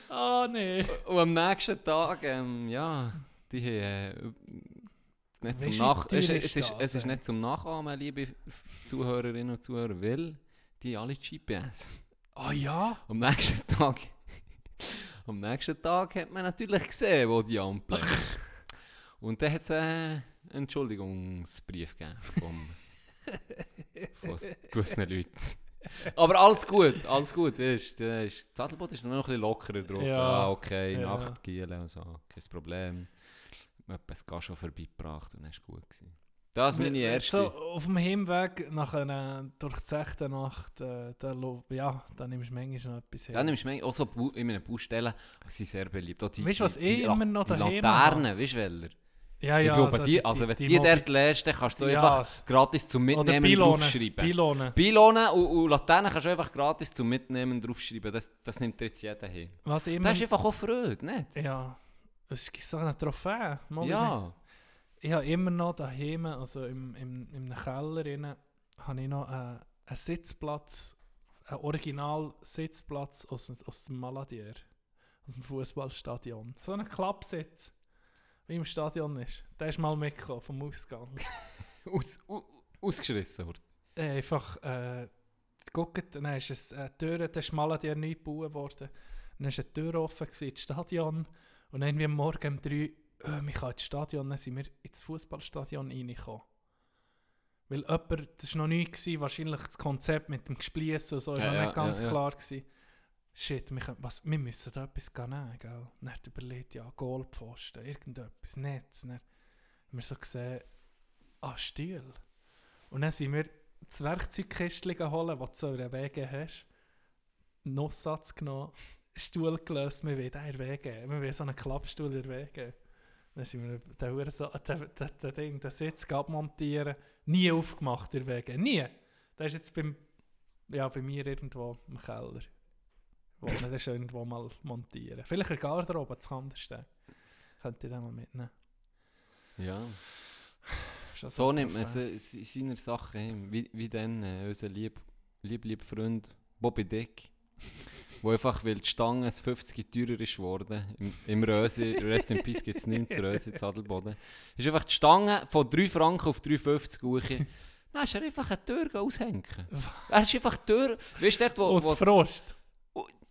Ah, nee. Und am nächsten Tag, ähm, ja, die haben äh, nicht zum Nach es, ist es, es ist nicht zum Nachahmen, liebe Zuhörerinnen und Zuhörer, weil die alle GPS. Ah ja? Am nächsten Tag, am nächsten Tag hat man natürlich gesehen, wo die Ampel ist. Und dann hat es einen Entschuldigungsbrief gegeben vom, von gewissen Leuten. Aber alles gut, alles gut, weißt. Das Sattelboot ist noch ein bisschen lockerer drauf. Ja, Ah, okay, ja. Nachtgiele und so, kein Problem. Etwas Gas schon vorbeigebracht und dann war es gut. Gewesen. Das ist meine erste. So, auf dem Hinweg nach einer durchzechten Nacht, äh, da, ja, da nimmst du manchmal noch etwas her. Dann nimmst du manchmal auch so in einer Baustelle, die sind sehr beliebt. Auch die, Weißt du, was die, ich die immer noch die daheim Laternen, weißt du welcher? Ja, ich ja, glaube, da- die, also wenn du die Mobi- dort lässt, dann kannst du Ja. einfach gratis zum Mitnehmen draufschreiben. Pylonen. Pylonen und, und Laternen kannst du einfach gratis zum Mitnehmen draufschreiben. Das, das nimmt jetzt jeder hin. Was immer... Das ist einfach auch Freude, nicht? ja, es gibt so eine Trophäe. Mal Ja. Ich habe immer noch daheim, also im, im, im Keller, rein, habe ich noch äh, einen Sitzplatz, einen Original-Sitzplatz aus, aus dem Maladier, aus dem Fußballstadion. So einen Klappsitz, wie im Stadion ist. Der ist mal mitgekommen vom Ausgang. Aus, au- ausgeschrissen worden. äh, einfach, äh, guckt, dann ist es eine Tür, der ist Maladier neu gebaut worden. Dann war eine Tür offen, ins Stadion. Und dann irgendwie am Morgen um 3 äh, mich ins Stadion, dann sind wir ins Fußballstadion reingekommen. Weil jemand, das war noch nie, gewesen, wahrscheinlich das Konzept mit dem Gespliessen und so, ist Ja, noch ja, nicht ganz ja, klar gewesen. Shit, wir, können, was, wir müssen da etwas nehmen, gell? Dann er überlegt, ja, Goalpfosten, irgendetwas, Netz. Dann haben wir so gesehen, ah, Stuhl. Und dann sind wir das Werkzeugkistchen geholt, das du so in der WG hast. Nusssatz genommen, Stuhl gelöst, wir wollen den in WG. Wir wollen so einen Klappstuhl in WG. Dann sind wir den, Huren so, den, den, den, Ding, den Sitz abmontieren. Nie aufgemacht in WG. Nie. Der ist jetzt beim, ja, bei mir irgendwo im Keller. Wo man das irgendwo mal montieren. Vielleicht in der Garderobe, das kann stehen. Könnte ich den mal mitnehmen. Ja. So ein nimmt man Trophäe? se- se- seine Sachen hin. Wie, wie dann äh, unser lieb, lieb, lieb Freund Bobby Dick. Wo einfach, weil die Stange ein 50 teurer ist geworden, im, im Rösi, Rest in Peace gibt es nicht zu Rösi, zu Adelboden, ist einfach die Stange von 3 Franken auf 3,50 hoch. Dann ist er einfach eine Tür aushängen. Er ist einfach die Tür, weißt du, dort, wo... Aus wo Frost.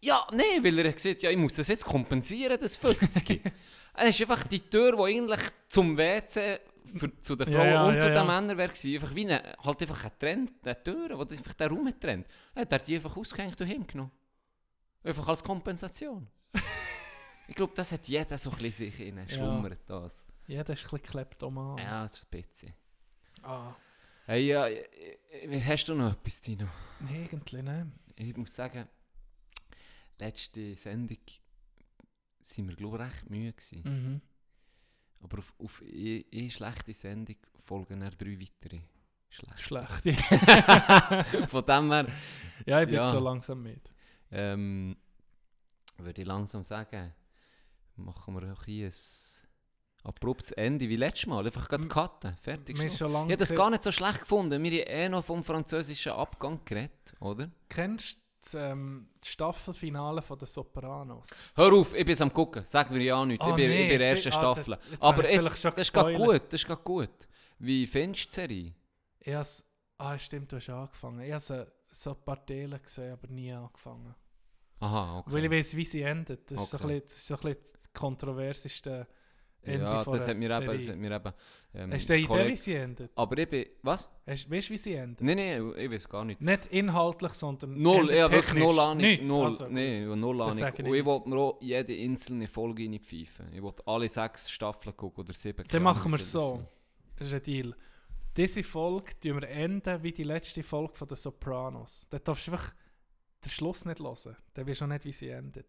ja, nein, weil er gesagt, ja, ich muss das jetzt kompensieren, das 50. er ist einfach die Tür, die eigentlich zum WC für, zu den Ja, Frauen ja, und ja, zu den ja. Männern wäre. Einfach wie eine, halt einfach Trend, eine Tür, das einfach der Raum trennt. Er hat die einfach ausgehängt und hingenommen. Einfach als Kompensation. ich glaube, das hat jeder so ein bisschen sich in schlummert das. Jeder ist ein bisschen kleptoman. Ja, das ist ein bisschen. Ah, Hey, ja, äh, äh, hast du noch etwas, Tino? nee, irgendwie nicht. Ich muss sagen, letzte Sendung sind wir, glaube ich, recht müde gewesen. Mhm. Aber auf, auf eine, eine schlechte Sendung folgen dann drei weitere. Schlecht. Schlecht. Von dem her ja, ich bin Ja. so langsam mit. Ähm, würde ich langsam sagen, machen wir auch hier ein abruptes Ende wie letztes Mal. Einfach gerade cutten. Fertig. Ich habe das gar nicht so schlecht gefunden. Wir haben eh noch vom französischen Abgang geredet, oder? Kennst du das, ähm, das Staffelfinale von den Sopranos? Hör auf, ich bin am gucken. Sag mir ja nichts. Ah, ich bin, nee, in der ersten ah, Staffel. das- jetzt Aber jetzt, das ist gerade gut. Das ist gerade gut. Wie findest du die Serie? Ich has, ah, stimmt, du hast angefangen. Ich habe so ein paar Teile gesehen, aber nie angefangen. Aha, okay. Weil ich weiß, wie sie endet. Das, ist so ein Okay. bisschen, das ist so ein bisschen das kontroversischste Ende ja, von das hat mir eben, das Serie. hat mir eben ähm, Hast du eine Idee, wie sie endet? Aber ich bin, was? Hast, weißt du, wie sie endet? Nein, nein, ich weiß gar nicht. Nicht inhaltlich, sondern Null, habe wirklich null Ahnung. Nicht, Null, also, nee, null Ahnung. ich Und ich wollte mir auch jede einzelne Folge reinpfeifen. Ich wollte alle sechs Staffeln gucken oder sieben. Dann machen wir es so. Das ist ein Deal. Diese Folge tun wir enden wie die letzte Folge von den Sopranos. Da darfst du einfach den Schluss nicht hören. Dann weißt du auch nicht, wie sie endet.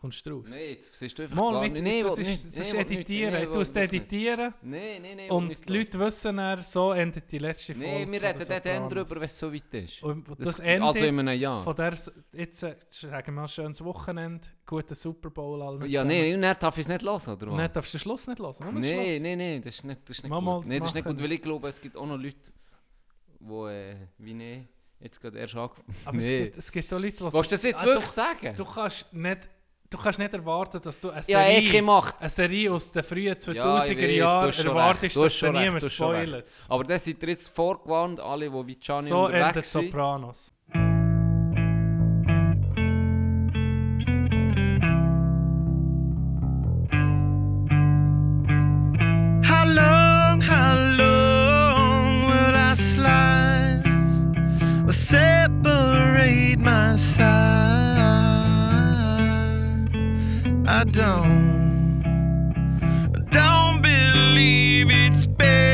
Kommst du raus? Nein, jetzt siehst du einfach Mal, gar mit, nicht. Nein, ich das ist, nicht. das Nein, ist nicht. editieren. Nein, ich du musst editieren. Nein, nein, nein. Und nicht die Leute wissen dann, so endet die letzte Folge. Nein, wir reden den dann dann drüber, wenn es so weit ist. Und das, Das- Ende also in einem Jahr. von der, jetzt äh, sagen wir ein schönes Wochenende, guten Super Bowl alle Ja, nein, dann darf ich es nicht hören, oder was? dann darfst du den Schluss nicht hören. Nein, nein, nein, das ist nicht, das ist nicht Mal gut. Nein, das ist nicht gut, weil ich glaube, es gibt auch noch Leute, die, äh, wie ich, jetzt gerade erst angefangen Aber es, Nee. gibt, es gibt auch Leute, die Willst du das jetzt Ah, wirklich du, sagen? du, kannst nicht, du kannst nicht erwarten, dass du eine ja, eh Serie, keine Macht. eine Serie aus den frühen Ja, 2000er ich weiss, du Jahren schon erwartest, dass du niemand spoilert. Aber das ihr jetzt vorgewarnt, alle, die wie Gianni So endet unterwegs sind. Sopranos. separate my side. I don't, don't believe it's better.